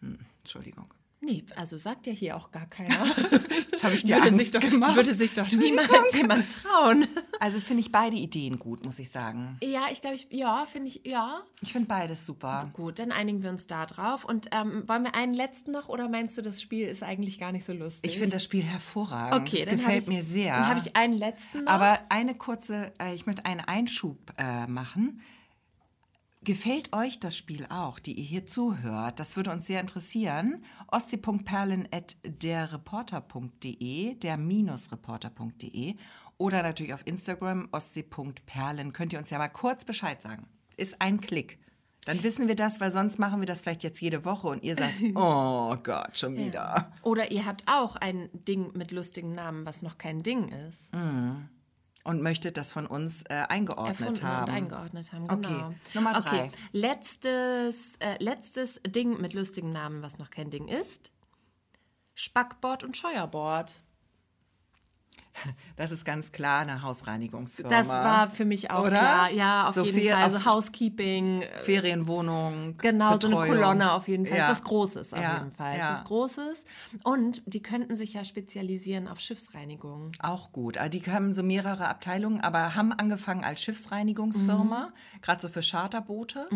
Hm, Entschuldigung. Nee, also sagt ja hier auch gar keiner. Jetzt habe ich dir würde, Angst sich doch, gemacht. würde sich doch niemals jemand trauen. Also finde ich beide Ideen gut, muss ich sagen. Ja, ich glaube, ich, ja, finde ich, ja. Ich finde beides super. Gut, dann einigen wir uns da drauf. Und ähm, wollen wir einen letzten noch oder meinst du, das Spiel ist eigentlich gar nicht so lustig? Ich finde das Spiel hervorragend. okay, das gefällt ich, mir sehr. Dann habe ich einen letzten noch. Aber eine kurze, äh, ich möchte einen Einschub äh, machen. Gefällt euch das Spiel auch, die ihr hier zuhört? Das würde uns sehr interessieren. ostsee.perlen.derreporter.de, der-reporter.de oder natürlich auf Instagram ostsee.perlen. Könnt ihr uns ja mal kurz Bescheid sagen. Ist ein Klick. Dann wissen wir das, weil sonst machen wir das vielleicht jetzt jede Woche und ihr sagt, oh Gott, schon wieder. Oder ihr habt auch ein Ding mit lustigen Namen, was noch kein Ding ist. Und möchtet das von uns äh, eingeordnet Erfunden haben. und eingeordnet haben, Okay, genau. Nummer Okay, drei. letztes, äh, letztes Ding mit lustigem Namen, was noch kein Ding ist. Spackbord und Scheuerbord. Das ist ganz klar eine Hausreinigungsfirma. Das war für mich auch Oder? klar. Ja, auf So jeden Fall. Also Housekeeping, äh, Ferienwohnung. Genau, so eine Betreuung. Kolonne auf jeden Fall. Ja. Ist was Großes auf Ja, jeden Fall. ja. Ist was Großes. Und die könnten sich ja spezialisieren auf Schiffsreinigung. Auch gut. Also Die haben so mehrere Abteilungen, aber haben angefangen als Schiffsreinigungsfirma, Mhm. gerade so für Charterboote.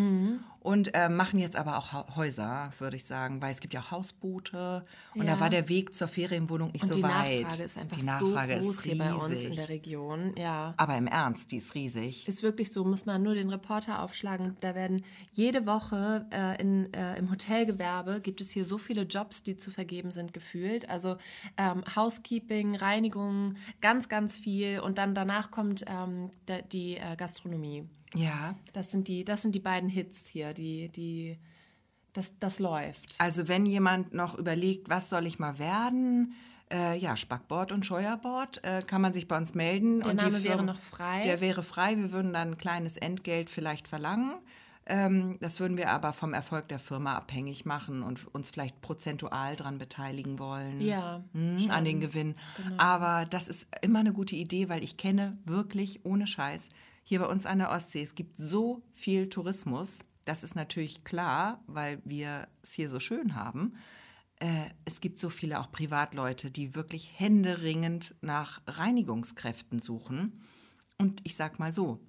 Und äh, machen jetzt aber auch Häuser, würde ich sagen, weil es gibt ja auch Hausboote. Und Ja. da war der Weg zur Ferienwohnung nicht Und so die weit. Nachfrage ist einfach die Nachfrage so groß ist hier bei uns in riesig. der Region. Ja. Aber im Ernst, die ist riesig. Ist wirklich so, muss man nur den Reporter aufschlagen. Da werden jede Woche äh, in, äh, im Hotelgewerbe gibt es hier so viele Jobs, die zu vergeben sind, gefühlt. Also ähm, Housekeeping, Reinigung, ganz, ganz viel. Und dann danach kommt ähm, die äh, Gastronomie. Ja. Das sind die, das sind die beiden Hits hier, die, die, das, das läuft. Also wenn jemand noch überlegt, was soll ich mal werden, äh, ja, Spackbord und Scheuerbord, äh, kann man sich bei uns melden. Der und Name wäre noch frei. Der wäre frei. Wir würden dann ein kleines Entgelt vielleicht verlangen. Ähm, das würden wir aber vom Erfolg der Firma abhängig machen und uns vielleicht prozentual dran beteiligen wollen. Ja, Hm, an den Gewinn. Aber das ist immer eine gute Idee, weil ich kenne wirklich ohne Scheiß hier bei uns an der Ostsee, es gibt so viel Tourismus. Das ist natürlich klar, weil wir es hier so schön haben. Äh, es gibt so viele auch Privatleute, die wirklich händeringend nach Reinigungskräften suchen. Und ich sag mal so,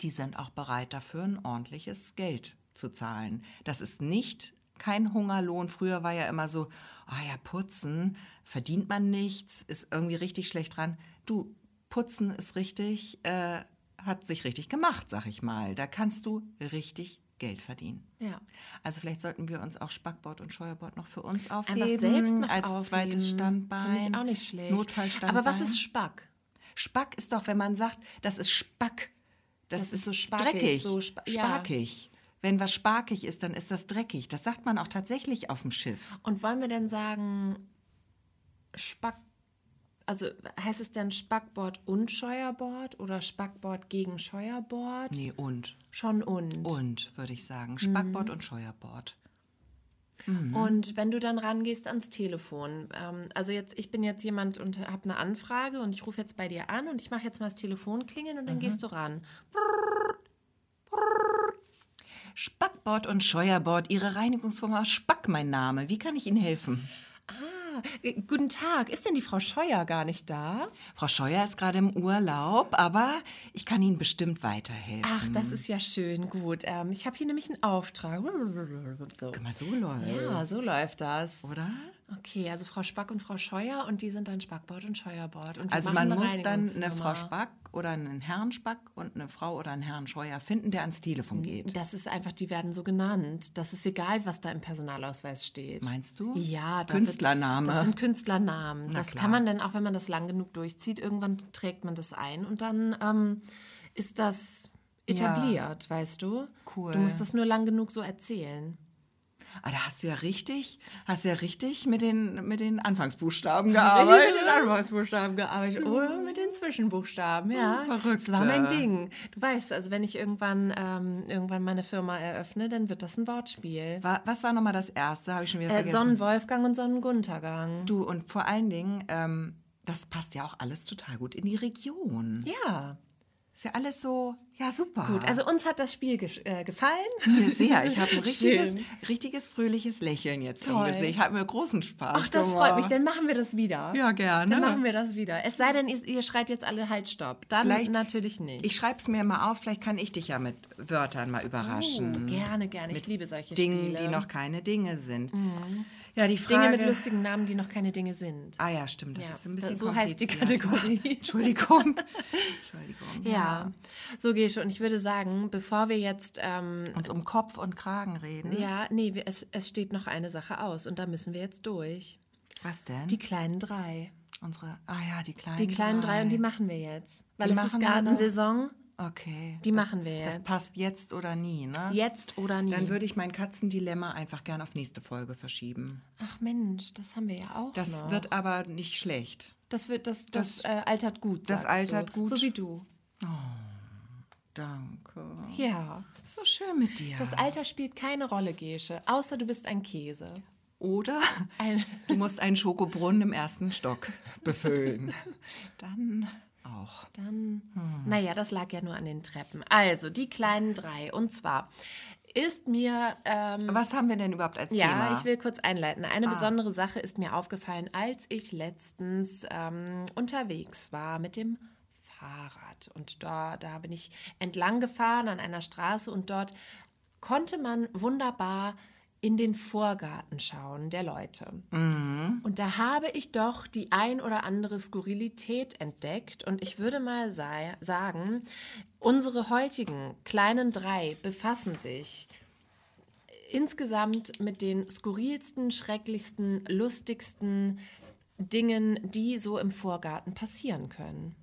die sind auch bereit dafür, ein ordentliches Geld zu zahlen. Das ist nicht kein Hungerlohn. Früher war ja immer so, ah ja, putzen, verdient man nichts, ist irgendwie richtig schlecht dran. Du, putzen ist richtig, äh, hat sich richtig gemacht, sag ich mal. Da kannst du richtig Geld verdienen. Ja. Also vielleicht sollten wir uns auch Spackbord und Scheuerbord noch für uns aufheben. Einfach selbst noch als aufheben. zweites Standbein. Finde ich auch nicht schlecht. Notfallstandbein. Aber was ist Spack? Spack ist doch, wenn man sagt, das ist Spack. Das, Das ist ist so spackig, dreckig. so spa- ja. sparkig. Wenn was sparkig ist, dann ist das dreckig. Das sagt man auch tatsächlich auf dem Schiff. Und wollen wir denn sagen, Spack, also heißt es denn Spackbord und Scheuerbord oder Spackbord gegen Scheuerbord? Nee, und. Schon und. Und, würde ich sagen. Spackbord Mhm. und Scheuerbord. Und wenn du dann rangehst ans Telefon, ähm, also jetzt, ich bin jetzt jemand und habe eine Anfrage und ich rufe jetzt bei dir an und ich mache jetzt mal das Telefon klingeln und dann gehst du ran. Spackbord und Scheuerbord, Ihre Reinigungsfirma Spack, mein Name. Wie kann ich Ihnen helfen? Äh, guten Tag, ist denn die Frau Scheuer gar nicht da? Frau Scheuer ist gerade im Urlaub, aber ich kann Ihnen bestimmt weiterhelfen. Ach, das ist ja schön, gut. Ähm, ich habe hier nämlich einen Auftrag. So. Guck mal, so läuft. Ja, so läuft das. Oder? Okay, also Frau Spack und Frau Scheuer und die sind dann Spackbord und Scheuerbord. Und Also man muss dann eine. Frau Spack oder einen Herrn Spack und eine Frau oder einen Herrn Scheuer finden, der ans Telefon geht. Das ist einfach, die werden so genannt. Das ist egal, was da im Personalausweis steht. Meinst du? Ja, da Künstlername. Wird, das sind Künstlernamen. Na das klar. kann man dann auch, wenn man das lang genug durchzieht, irgendwann trägt man das ein und dann ähm, ist das etabliert, weißt du? Cool. Du musst das nur lang genug so erzählen. Ah, da hast du ja richtig, hast du ja richtig mit den, mit den Anfangsbuchstaben Richtig gearbeitet. mit den Anfangsbuchstaben gearbeitet oder mit den Zwischenbuchstaben, ja. Verrückte. Das war mein Ding. Du weißt, also wenn ich irgendwann, ähm, irgendwann meine Firma eröffne, dann wird das ein Wortspiel. Wa- Was war nochmal das erste? Habe ich schon wieder Äh, vergessen. Sonnenwolfgang und Sonnenguntergang. du, und vor allen Dingen, ähm, das passt ja auch alles total gut in die Region. Ja. Ist ja alles so, ja, super. Gut, also uns hat das Spiel ge äh, gefallen. Mir sehr. Ich habe ein richtiges, Schön. richtiges frühliches Lächeln jetzt Toll. Gesicht. Hat mir großen Spaß Ach, das gemacht. freut mich. Dann machen wir das wieder. Ja, gerne. Dann machen wir das wieder. Es sei denn, ihr, ihr schreit jetzt alle halt Stopp. Dann Vielleicht- natürlich nicht. Ich schreibe es mir mal auf, vielleicht kann ich dich ja mit Wörtern mal überraschen. Oh, gerne, gerne. Ich liebe solche Dingen, Spiele. Mhm. die noch keine Dinge sind. Ja, die Dinge Frage. mit lustigen Namen, die noch keine Dinge sind. Ah ja, stimmt, das Ja, ist ein bisschen so heißt die. Kategorie. Entschuldigung. Entschuldigung. Ja. So, Gesche, und ich würde sagen, bevor wir jetzt, ähm, Uns um Kopf und Kragen reden. ja, nee, es, es steht noch eine Sache aus und da müssen wir jetzt durch. Was denn? Die kleinen drei. Unsere. Ah ja, die kleinen. Die kleinen drei und die machen wir jetzt. Weil Die es ist? Gartensaison. Okay. Die das, machen wir Das jetzt. passt jetzt oder nie, ne? Jetzt oder nie. Dann würde ich mein Katzendilemma einfach gern auf nächste Folge verschieben. Ach Mensch, das haben wir ja auch Das noch. wird aber nicht schlecht. das wird, das, das, das- äh, altert gut. das altert du. gut. So wie du. Danke. Ja. So schön mit dir. Das Alter spielt keine Rolle, Gesche, außer du bist ein Käse. Oder Ein- du musst einen Schokobrunnen im ersten Stock befüllen. Dann auch. Dann, Hm. naja, das lag ja nur an den Treppen. Also, die kleinen drei. Und zwar ist mir, ähm, Was haben wir denn überhaupt als ja, Thema? ich will kurz einleiten. Eine Ah. besondere Sache ist mir aufgefallen, als ich letztens ähm, unterwegs war mit dem Fahrrad. Und da, da bin ich entlang gefahren an einer Straße und dort konnte man wunderbar in den Vorgarten schauen der Leute. Und da habe ich doch die ein oder andere Skurrilität entdeckt. Und ich würde mal sei, sagen, unsere heutigen kleinen drei befassen sich insgesamt mit den skurrilsten, schrecklichsten, lustigsten Dingen, die so im Vorgarten passieren können.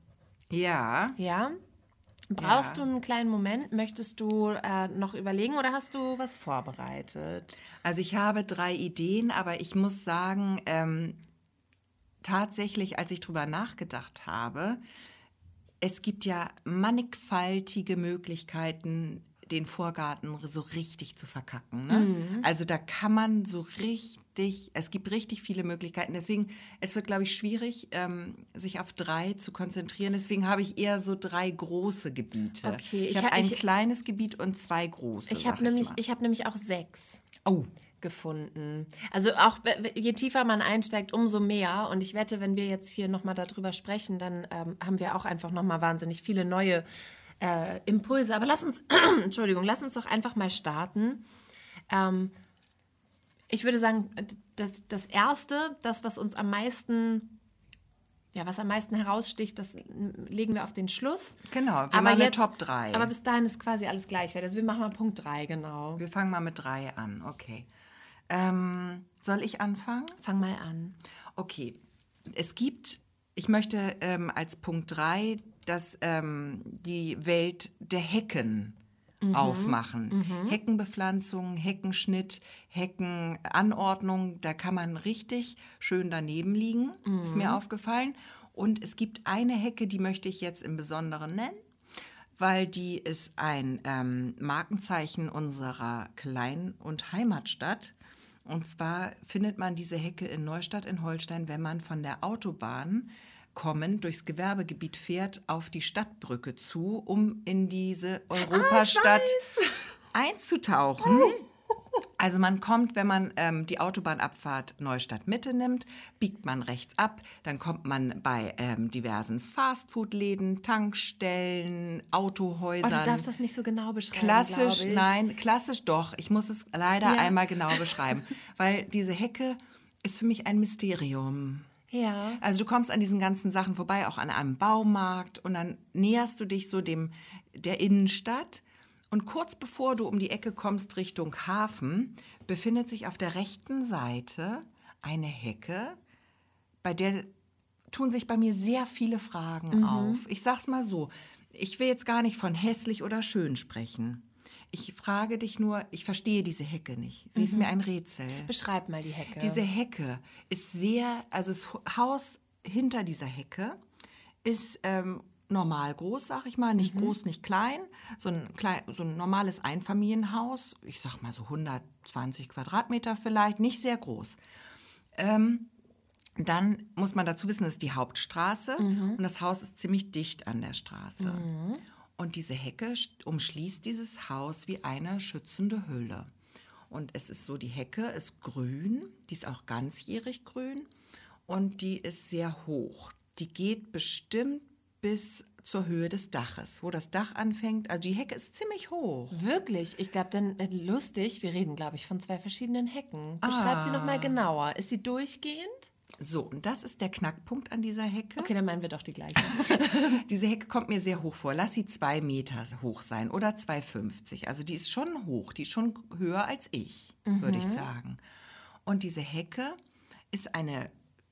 Ja, Ja? Brauchst Ja. du einen kleinen Moment? Möchtest du äh, noch überlegen oder hast du was vorbereitet? also ich habe drei Ideen, aber ich muss sagen, ähm, tatsächlich, als ich drüber nachgedacht habe, es gibt ja mannigfaltige Möglichkeiten, den Vorgarten so richtig zu verkacken. Ne? Mhm. Also da kann man so richtig, es gibt richtig viele Möglichkeiten. Deswegen, es wird, glaube ich, schwierig, ähm, sich auf drei zu konzentrieren. Deswegen habe ich eher so drei große Gebiete. Okay, ich, ich habe ha- ein ich- kleines Gebiet und zwei große. Ich habe nämlich, ich habe nämlich auch sechs oh, gefunden. Also auch je tiefer man einsteigt, umso mehr. Und ich wette, wenn wir jetzt hier nochmal darüber sprechen, dann ähm, haben wir auch einfach nochmal wahnsinnig viele neue äh, Impulse. Aber lass uns, Entschuldigung, lass uns doch einfach mal starten. Ähm, ich würde sagen, das, das Erste, das, was uns am meisten, ja, was am meisten heraussticht, das legen wir auf den Schluss. genau. Wir Aber machen jetzt, Top 3. Aber bis dahin ist quasi alles gleich. Also wir machen mal Punkt 3, genau. wir fangen mal mit drei an. Okay. Ähm, soll ich anfangen? Fang mal an. Okay, es gibt, ich möchte ähm, als Punkt 3 dass ähm, die Welt der Hecken aufmachen. Heckenbepflanzung, Heckenschnitt, Heckenanordnung, da kann man richtig schön daneben liegen, ist mir aufgefallen. Und es gibt eine Hecke, die möchte ich jetzt im Besonderen nennen weil die ist ein ähm, Markenzeichen unserer Klein- und Heimatstadt. Und zwar findet man diese Hecke in Neustadt in Holstein, wenn man von der Autobahn kommend durchs Gewerbegebiet fährt auf die Stadtbrücke zu, um in diese Europastadt einzutauchen. Also man kommt, wenn man ähm, die Autobahnabfahrt Neustadt Mitte nimmt, biegt man rechts ab, dann kommt man bei ähm, diversen Fastfood-Läden, Tankstellen, Oh, Autohäusern. du darfst das nicht so genau beschreiben. Klassisch, nein, klassisch doch. Ich muss es leider Ja. einmal genau beschreiben, weil diese Hecke ist für mich ein Mysterium. Ja. Also du kommst an diesen ganzen Sachen vorbei, auch an einem Baumarkt und dann näherst du dich so dem der Innenstadt und kurz bevor du um die Ecke kommst Richtung Hafen, befindet sich auf der rechten Seite eine Hecke, bei der tun sich bei mir sehr viele Fragen auf. Ich sag's mal so, ich will jetzt gar nicht von hässlich oder schön sprechen. Ich frage dich nur, ich verstehe diese Hecke nicht. Sie ist mir ein Rätsel. Beschreib mal die Hecke. Diese Hecke ist sehr, also das Haus hinter dieser Hecke ist ähm, normal groß, sag ich mal, nicht groß, nicht klein, so ein, klein, so ein normales Einfamilienhaus, ich sag mal so 120 Quadratmeter vielleicht, nicht sehr groß. Ähm, dann muss man dazu wissen, das ist die Hauptstraße und das Haus ist ziemlich dicht an der Straße. Und diese Hecke umschließt dieses Haus wie eine schützende Hülle. Und es ist so, die Hecke ist grün, die ist auch ganzjährig grün und die ist sehr hoch. Die geht bestimmt bis zur Höhe des Daches, wo das Dach anfängt. Also die Hecke ist ziemlich hoch. Wirklich? Ich glaube, dann lustig. Wir reden, glaube ich, von zwei verschiedenen Hecken. Beschreib sie noch mal Ah. genauer. Ist sie durchgehend? So, und das ist der Knackpunkt an dieser Hecke. Okay, dann meinen wir doch die gleiche. Diese Hecke kommt mir sehr hoch vor. Lass sie zwei Meter hoch sein oder 2,50. Also die ist schon hoch, die ist schon höher als ich, würde ich sagen. Und diese Hecke ist eine,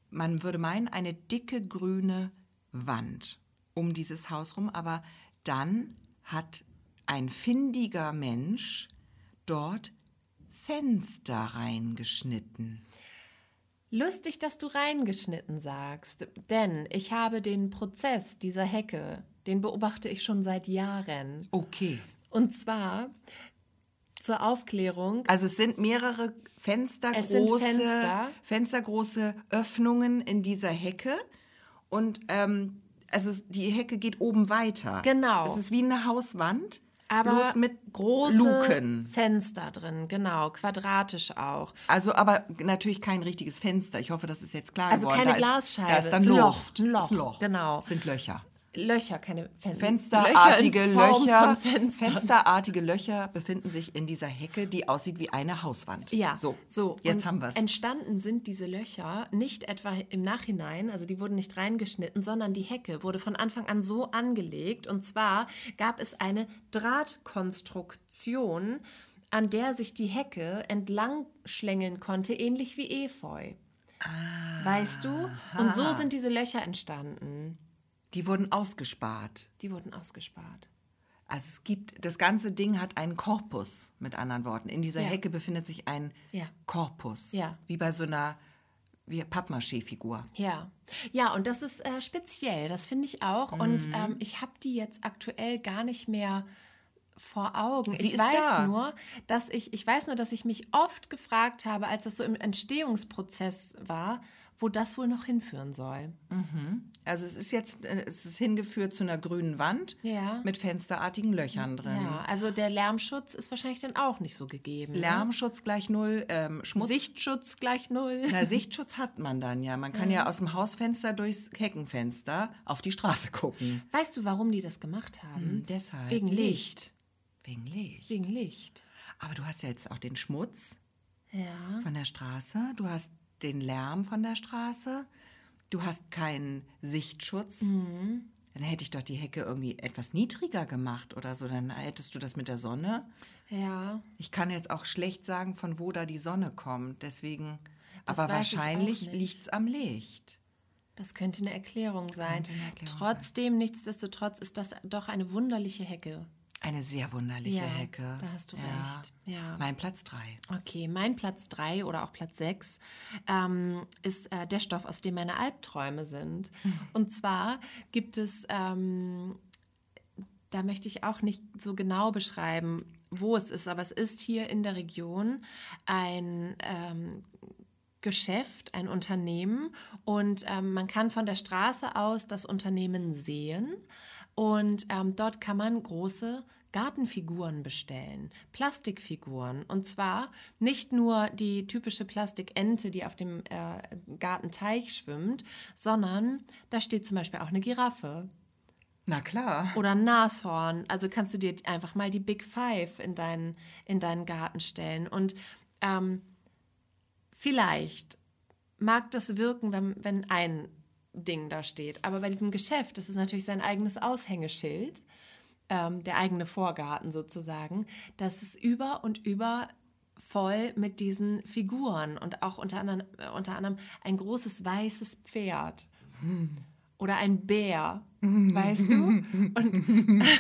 man würde meinen, eine dicke grüne Wand um dieses Haus rum. Aber dann hat ein findiger Mensch dort Fenster reingeschnitten. Lustig, dass du reingeschnitten sagst, denn ich habe den Prozess dieser Hecke, den beobachte ich schon seit Jahren. Okay. Und zwar zur Aufklärung. Also es sind mehrere fenstergroße, Fenster. fenstergroße Öffnungen in dieser Hecke. Und ähm, also die Hecke geht oben weiter. Genau. Es ist wie eine Hauswand. Aber bloß mit große Luken. Fenster drin, genau, quadratisch auch. Also aber natürlich kein richtiges Fenster. Ich hoffe, das ist jetzt klar Also geworden. keine da Glasscheibe. Ist, da ist dann Luft. Loch, ein Loch, Das Loch. genau. Es sind Löcher. Löcher, keine Fen Fensterartige Löcher. Löcher. Fensterartige Löcher befinden sich in dieser Hecke, die aussieht wie eine Hauswand. Ja, so. so. Jetzt haben wir es. Entstanden sind diese Löcher nicht etwa im Nachhinein, also die wurden nicht reingeschnitten, sondern die Hecke wurde von Anfang an so angelegt. Und zwar gab es eine Drahtkonstruktion, an der sich die Hecke entlang schlängeln konnte, ähnlich wie Efeu. Weißt du? Und so sind diese Löcher entstanden. Die wurden ausgespart. Die wurden ausgespart. Also es gibt, das ganze Ding hat einen Korpus, mit anderen Worten. In dieser Ja. Hecke befindet sich ein Ja. Korpus. Ja. Wie bei so einer wie Pappmaché-Figur. Ja, ja, und das ist äh, speziell, das finde ich auch. Und Mhm. ähm, ich habe die jetzt aktuell gar nicht mehr vor Augen. Sie ich weiß da. nur, dass ich, ich weiß nur, dass ich mich oft gefragt habe, als das so im Entstehungsprozess war, wo das wohl noch hinführen soll. Also es ist jetzt, äh, es ist hingeführt zu einer grünen Wand Ja. mit fensterartigen Löchern drin. Ja, also der Lärmschutz ist wahrscheinlich dann auch nicht so gegeben. ne? Lärmschutz gleich null, ähm, Schmutz. Sichtschutz gleich null. Na, Sichtschutz hat man dann ja. Man kann ja aus dem Hausfenster durchs Heckenfenster auf die Straße gucken. Weißt du, warum die das gemacht haben? Deshalb. Wegen Licht. Wegen Licht. Wegen Licht. Aber du hast ja jetzt auch den Schmutz Ja. von der Straße. Du hast den Lärm von der Straße. Du hast keinen Sichtschutz. Mhm. Dann hätte ich doch die Hecke irgendwie etwas niedriger gemacht oder so. Dann hättest du das mit der Sonne. Ja. Ich kann jetzt auch schlecht sagen, von wo da die Sonne kommt. Deswegen. Das aber wahrscheinlich liegt es am Licht. Das könnte eine Erklärung sein. Eine Erklärung Trotzdem, nichtsdestotrotz ist das doch eine wunderliche Hecke. Eine sehr wunderliche Ja, Hecke. da hast du Ja. recht. Ja. Mein Platz drei. Okay, mein Platz 3 oder auch Platz 6 ähm, ist äh, der Stoff, aus dem meine Albträume sind. Und zwar gibt es, ähm, da möchte ich auch nicht so genau beschreiben, wo es ist, aber es ist hier in der Region ein ähm, Geschäft, ein Unternehmen und ähm, man kann von der Straße aus das Unternehmen sehen und ähm, dort kann man große Gartenfiguren bestellen, Plastikfiguren und zwar nicht nur die typische Plastikente, die auf dem äh, Gartenteich schwimmt, sondern da steht zum Beispiel auch eine Giraffe Na klar. oder ein Nashorn. Also kannst du dir einfach mal die Big Five in deinen, in deinen Garten stellen. Und ähm, vielleicht mag das wirken, wenn, wenn ein Ding da steht. Aber bei diesem Geschäft, das ist natürlich sein eigenes Aushängeschild, ähm, der eigene Vorgarten sozusagen, das ist über und über voll mit diesen Figuren und auch unter anderem, äh, unter anderem ein großes weißes Pferd oder ein Bär, weißt du? Und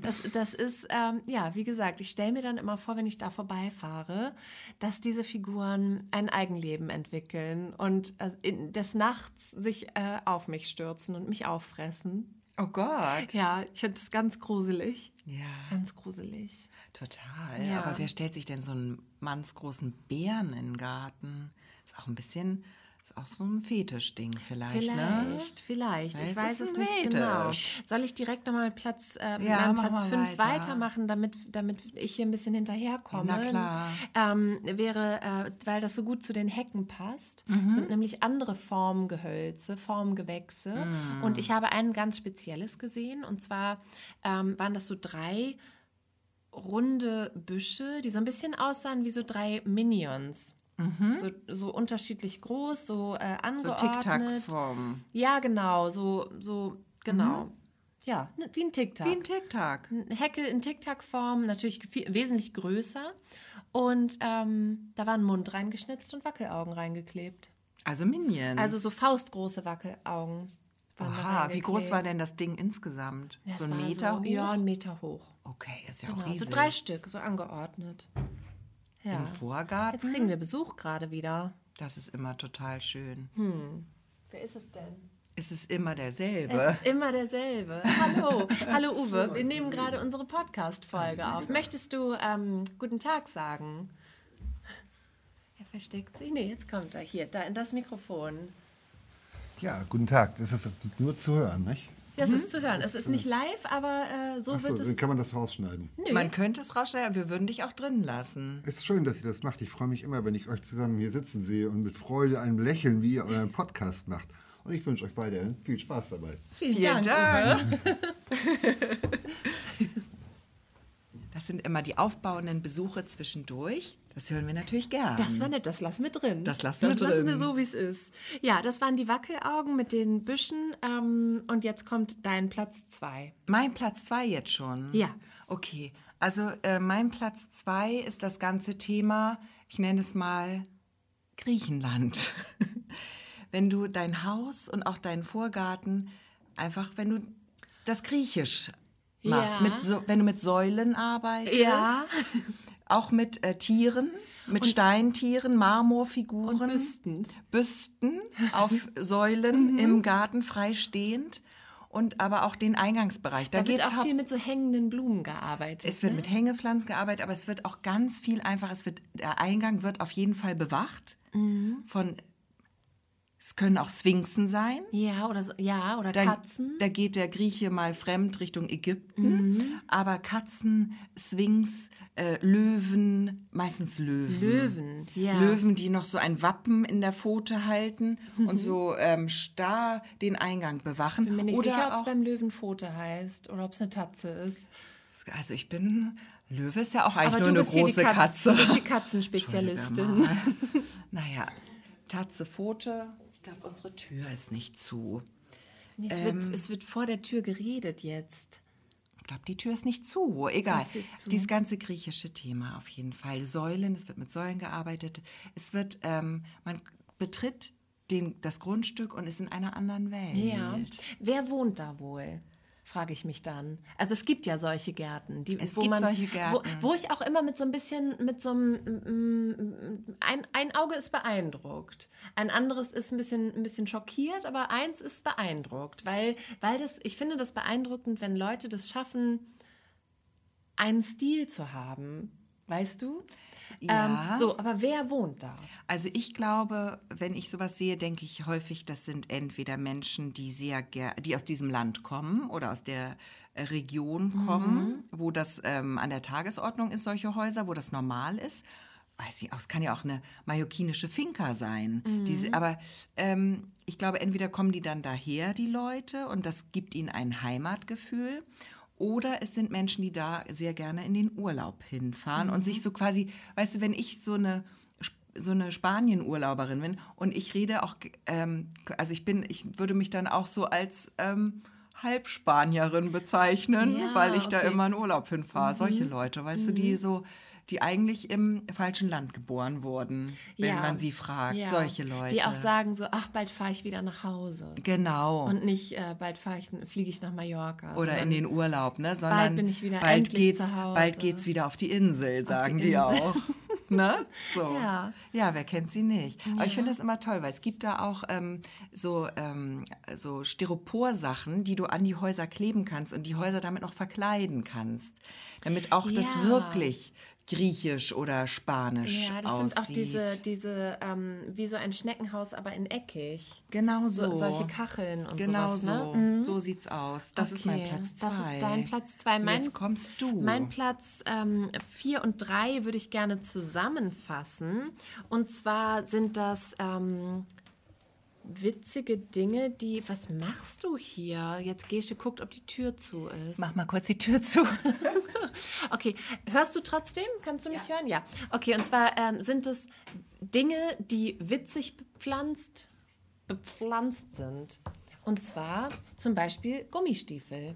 das, das ist, ähm, ja, wie gesagt, ich stelle mir dann immer vor, wenn ich da vorbeifahre, dass diese Figuren ein Eigenleben entwickeln und äh, in, des Nachts sich äh, auf mich stürzen und mich auffressen. Oh Gott. Ja, ich finde das ganz gruselig. Ja, Ganz gruselig. total. Ja. Aber wer stellt sich denn so einen mannsgroßen Bären in den Garten? Ist auch ein bisschen, auch so ein Fetischding vielleicht, ne? Vielleicht, vielleicht. Ja, Ich weiß es nicht Fetisch. genau. Soll ich direkt nochmal Platz, äh, Ja, meinen mach Platz mal 5 weiter. weitermachen, damit, damit ich hier ein bisschen hinterherkomme? Na klar. Ähm, wäre, äh, weil das so gut zu den Hecken passt, Mhm. sind nämlich andere Formgehölze, Formgewächse. Mm. Und ich habe ein ganz spezielles gesehen. Und zwar ähm, waren das so drei runde Büsche, die so ein bisschen aussahen wie so drei Minions. So, so unterschiedlich groß, so äh, Mhm. So angeordnet. Tic-Tac-Form. Ja, genau, so, so, genau. Ja, ne, wie ein Tic-Tac. Wie ein Tic-Tac. Eine Hecke in Tic-Tac-Form, natürlich viel, wesentlich größer. Und ähm, da war ein Mund reingeschnitzt und Wackelaugen reingeklebt. Also Minions. Also so faustgroße Wackelaugen. Oha, wie groß war denn das Ding insgesamt? Das so ein Meter so, hoch? Ja, ein Meter hoch. Okay, ist ja auch Genau, so riesig. drei Stück, so angeordnet. Ja. Im Vorgarten. Jetzt kriegen wir Besuch gerade wieder. Das ist immer total schön. Wer ist es denn? Es ist immer derselbe. Es ist immer derselbe. Hallo, hallo Uwe. Wir nehmen gerade unsere Podcast-Folge auf. Möchtest du ähm, guten Tag sagen? Er versteckt sich. Nee, jetzt kommt er hier, da in das Mikrofon. Ja, guten Tag. Das ist nur zu hören, nicht? Das ist zu hören. Es ist nicht live, aber äh, so Achso, wird dann es. kann man das rausschneiden. Nö. Man könnte es rausschneiden, aber wir würden dich auch drin lassen. Es ist schön, dass ihr das macht. Ich freue mich immer, wenn ich euch zusammen hier sitzen sehe und mit Freude einem Lächeln, wie ihr euren Podcast macht. Und ich wünsche euch weiterhin viel Spaß dabei. Vielen, Vielen Dank. Dank. Das sind immer die aufbauenden Besuche zwischendurch. Das hören wir natürlich gern. Das war nett, das lassen wir drin. Das lassen wir das lassen wir drin. so, wie es ist. Ja, das waren die Wackelaugen mit den Büschen. Ähm, und jetzt kommt dein Platz zwei. Mein Platz zwei jetzt schon? Ja. Okay, also äh, mein Platz zwei ist das ganze Thema, ich nenne es mal Griechenland. wenn du dein Haus und auch deinen Vorgarten einfach, wenn du das griechisch machst, Ja. mit so, wenn du mit Säulen arbeitest, Ja. auch mit äh, Tieren, mit Steintieren, Marmorfiguren, Und Büsten. Büsten auf Säulen im Garten freistehend und aber auch den Eingangsbereich. Da, Da wird auch viel mit so hängenden Blumen gearbeitet. es wird ne? mit Hängepflanzen gearbeitet, aber es wird auch ganz viel einfach, es wird, der Eingang wird auf jeden Fall bewacht Mhm. von, es können auch Sphinxen sein. Ja, oder so, ja, oder Da, Katzen. da geht der Grieche mal fremd Richtung Ägypten, Mhm. aber Katzen, Sphinx, äh, Löwen, meistens Löwen. Löwen, ja. Löwen, die noch so ein Wappen in der Pfote halten Mhm. und so ähm, starr den Eingang bewachen. Bin mir nicht Oder sicher, ob es beim Löwenpfote heißt oder ob es eine Tatze ist. Also ich bin, Löwe ist ja auch eigentlich Aber nur eine große Katz- Katze. du bist die Katzenspezialistin. naja, Tatze, Pfote. Ich glaube, unsere Tür ist nicht zu. Nee, es, Ähm. wird, es wird vor der Tür geredet jetzt. Ich glaube, die Tür ist nicht zu. Egal. Ist zu? Dieses ganze griechische Thema auf jeden Fall. Säulen, es wird mit Säulen gearbeitet. Es wird, ähm, man betritt den, das Grundstück und ist in einer anderen Welt. Ja. Wer wohnt da wohl? Frage ich mich dann. Also es gibt ja solche Gärten, die, Es wo man. Wo, wo ich auch immer mit so ein bisschen, mit so einem, ein, ein Auge ist beeindruckt, ein anderes ist ein bisschen, ein bisschen schockiert, aber eins ist beeindruckt, weil, weil das, ich finde das beeindruckend, wenn Leute das schaffen, einen Stil zu haben, weißt du? Ja. Ähm, so, aber wer wohnt da? Also ich glaube, wenn ich sowas sehe, denke ich häufig, das sind entweder Menschen, die sehr die aus diesem Land kommen oder aus der äh, Region kommen, wo das ähm, an der Tagesordnung ist, solche Häuser, wo das normal ist. Weiß ich auch, es kann ja auch eine mallorquinische Finca sein. Diese, aber ähm, ich glaube, entweder kommen die dann daher, die Leute, und das gibt ihnen ein Heimatgefühl. Oder es sind Menschen, die da sehr gerne in den Urlaub hinfahren und sich so quasi, weißt du, wenn ich so eine so eine Spanien-Urlauberin bin und ich rede auch, ähm, also ich bin, ich würde mich dann auch so als ähm, Halbspanierin bezeichnen, Ja, weil ich da okay. Mhm. immer in Urlaub hinfahre. Solche Leute, weißt du, die so, die eigentlich im falschen Land geboren wurden, wenn Ja. man sie fragt. Ja. Solche Leute. Die auch sagen so, ach, bald fahre ich wieder nach Hause. Genau. Und nicht, äh, bald fahre ich, fliege ich nach Mallorca. oder in den Urlaub, ne? Sondern bin ich wieder bald endlich geht's, zu Hause. bald geht's wieder auf die Insel, sagen die, Insel. auch. ne? So. Ja. ja, wer kennt sie nicht? Aber ich finde das immer toll, weil es gibt da auch ähm, so, ähm, so Styroporsachen, die du an die Häuser kleben kannst und die Häuser damit noch verkleiden kannst. Damit auch das Ja. wirklich griechisch oder spanisch Ja, das aussieht. sind auch diese, diese ähm, wie so ein Schneckenhaus, aber in eckig. Genau So, so. solche Kacheln und Genau sowas, so. ne? So sieht's aus. Das ist mein Okay, Platz zwei. Das ist dein Platz zwei. Mein, Jetzt kommst du. Mein Platz ähm, vier und drei würde ich gerne zusammenfassen. Und zwar sind das ähm, witzige Dinge, die. Was machst du hier? Jetzt Gesche guckt, ob die Tür zu ist. Mach mal kurz die Tür zu. Okay, hörst du trotzdem? Kannst du mich hören? Ja. Okay, und zwar ähm, sind es Dinge, die witzig bepflanzt, bepflanzt sind. Und zwar zum Beispiel Gummistiefel.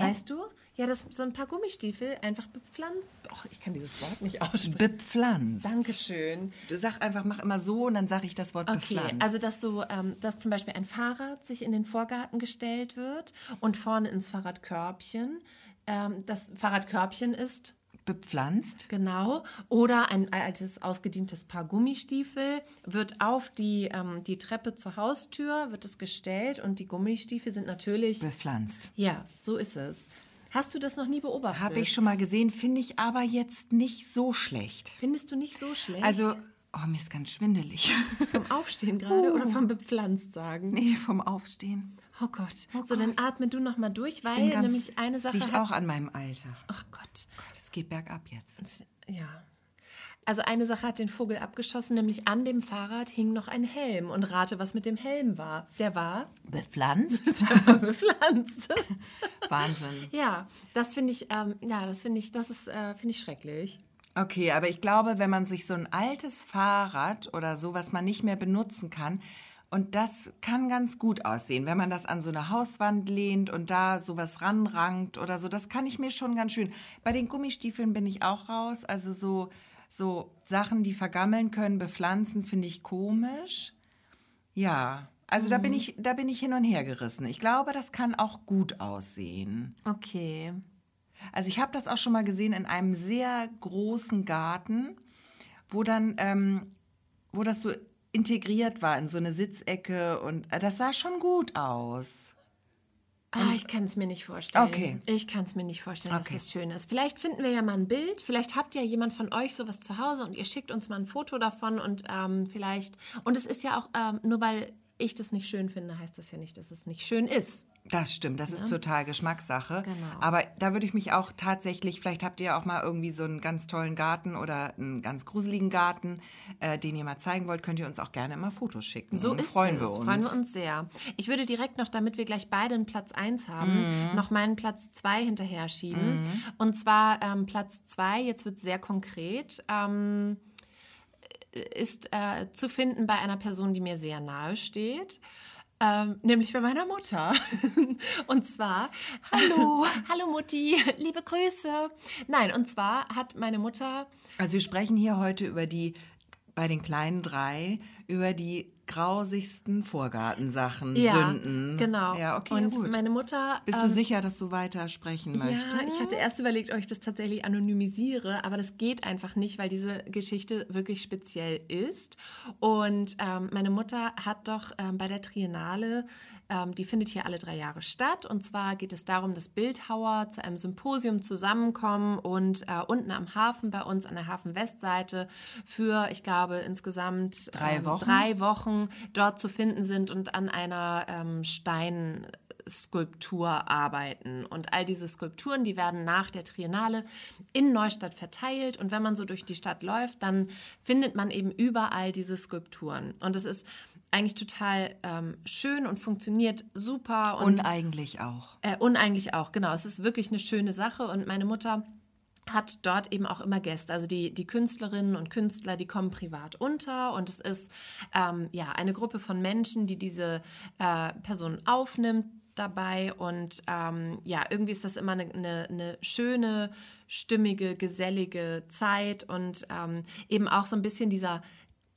Weißt du? Ja, das so ein paar Gummistiefel einfach bepflanzt. Och, ich kann dieses Wort nicht aussprechen. Bepflanzt. Dankeschön. Du sag einfach, mach immer so und dann sage ich das Wort Okay, bepflanzt. also dass so, ähm, dass zum Beispiel ein Fahrrad sich in den Vorgarten gestellt wird und vorne ins Fahrradkörbchen. Ähm, das Fahrradkörbchen ist bepflanzt. Genau. Oder ein altes, ausgedientes Paar Gummistiefel wird auf die, ähm, die Treppe zur Haustür, wird es gestellt und die Gummistiefel sind natürlich... Bepflanzt. Ja, so ist es. Hast du das noch nie beobachtet? Habe ich schon mal gesehen, finde ich aber jetzt nicht so schlecht. Findest du nicht so schlecht? Also, oh, mir ist ganz schwindelig. vom Aufstehen gerade oder vom bepflanzt sagen? nee, vom Aufstehen. Oh Gott. so, dann atme du noch mal durch, weil ganz- nämlich eine Sache liegt hat... auch an meinem Alter. Ach Gott. Es geht bergab jetzt. Ja. Also eine Sache hat den Vogel abgeschossen, nämlich an dem Fahrrad hing noch ein Helm. Und rate, was mit dem Helm war. Der war Bepflanzt? bepflanzt. Wahnsinn. ja, das finde ich, ähm, ja, das finde ich, das ist, äh, finde ich schrecklich. Okay, aber ich glaube, wenn man sich so ein altes Fahrrad oder so, was man nicht mehr benutzen kann, und das kann ganz gut aussehen, wenn man das an so eine Hauswand lehnt und da sowas ranrankt oder so. Das kann ich mir schon ganz schön. Bei den Gummistiefeln bin ich auch raus. Also so, so Sachen, die vergammeln können, bepflanzen, finde ich komisch. Ja, also da bin ich, da bin ich hin und her gerissen. Ich glaube, das kann auch gut aussehen. Okay. Also ich habe das auch schon mal gesehen in einem sehr großen Garten, wo dann, ähm, wo das so integriert war in so eine Sitzecke und äh, das sah schon gut aus. Ah, ich kann es mir nicht vorstellen. Okay. Ich kann es mir nicht vorstellen, Okay. dass das schön ist. Vielleicht finden wir ja mal ein Bild. Vielleicht habt ja jemand von euch sowas zu Hause und ihr schickt uns mal ein Foto davon und ähm, vielleicht. Und es ist ja auch, ähm, nur weil ich das nicht schön finde, heißt das ja nicht, dass es nicht schön ist. Das stimmt, das ist total Geschmackssache. Genau. Aber da würde ich mich auch tatsächlich, vielleicht habt ihr auch mal irgendwie so einen ganz tollen Garten oder einen ganz gruseligen Garten, äh, den ihr mal zeigen wollt, könnt ihr uns auch gerne immer Fotos schicken. So ist freuen es. wir uns. Freuen wir uns sehr. Ich würde direkt noch, damit wir gleich beide einen Platz 1 haben, noch meinen Platz 2 hinterher schieben. Und zwar ähm, Platz 2, jetzt wird sehr konkret, ähm, ist äh, zu finden bei einer Person, die mir sehr nahe steht. Ähm, nämlich bei meiner Mutter. und zwar, hallo, hallo Mutti, liebe Grüße. Nein, und zwar hat meine Mutter Also wir sprechen hier heute über die, bei den kleinen drei, über die grausigsten Vorgartensachen, Sünden. genau. Ja, okay, und ja, gut. meine Mutter Bist du sicher, dass du weiter sprechen möchtest? Ja, ich hatte erst überlegt, ob ich das tatsächlich anonymisiere, aber das geht einfach nicht, weil diese Geschichte wirklich speziell ist. Und ähm, meine Mutter hat doch ähm, bei der Triennale, ähm, die findet hier alle drei Jahre statt. Und zwar geht es darum, dass Bildhauer zu einem Symposium zusammenkommen und äh, unten am Hafen bei uns an der Hafen-Westseite für, ich glaube, insgesamt Drei ähm, Wochen? drei Wochen dort zu finden sind und an einer ähm, Stein Skulptur arbeiten. Und all diese Skulpturen, die werden nach der Triennale in Neustadt verteilt. Und wenn man so durch die Stadt läuft, dann findet man eben überall diese Skulpturen. Und es ist eigentlich total ähm, schön und funktioniert super. Und, Und eigentlich auch. äh, und eigentlich auch, genau. Es ist wirklich eine schöne Sache. Und meine Mutter hat dort eben auch immer Gäste. Also die, die Künstlerinnen und Künstler, die kommen privat unter und es ist ähm, ja eine Gruppe von Menschen, die diese äh, Personen aufnimmt dabei und ähm, ja, irgendwie ist das immer eine, eine, eine schöne, stimmige, gesellige Zeit und ähm, eben auch so ein bisschen dieser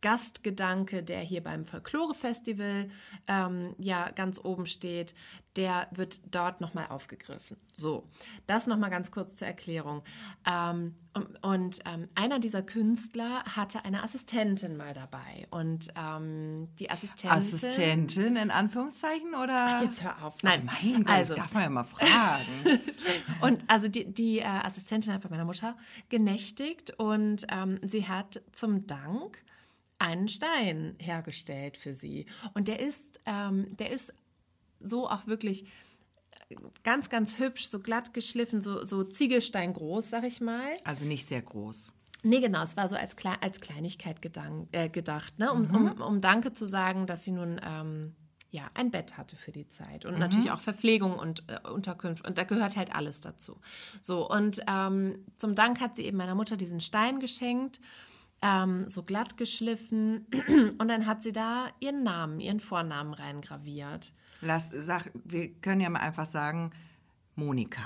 Gastgedanke, der hier beim Folklore-Festival ähm, ja ganz oben steht, der wird dort nochmal aufgegriffen. So, das nochmal ganz kurz zur Erklärung. Ähm, und ähm, einer dieser Künstler hatte eine Assistentin mal dabei und ähm, die Assistentin... Assistentin in Anführungszeichen oder? Ach, jetzt hör auf. Nein, Mein Gott, also, darf man ja mal fragen. und also die, die äh, Assistentin hat bei meiner Mutter genächtigt und ähm, sie hat zum Dank einen Stein hergestellt für sie. Und der ist, ähm, der ist so auch wirklich ganz, ganz hübsch, so glatt geschliffen, so, so Ziegelstein groß, sag ich mal. also nicht sehr groß. Nee, genau, es war so als, Kle als Kleinigkeit gedank, äh, gedacht, ne? um, um, um Danke zu sagen, dass sie nun ähm, ja, ein Bett hatte für die Zeit und natürlich auch Verpflegung und äh, Unterkunft und da gehört halt alles dazu. So, und ähm, zum Dank hat sie eben meiner Mutter diesen Stein geschenkt, ähm, so glatt geschliffen und dann hat sie da ihren Namen, ihren Vornamen reingraviert. Lass, sag, wir können ja mal einfach sagen, Monika.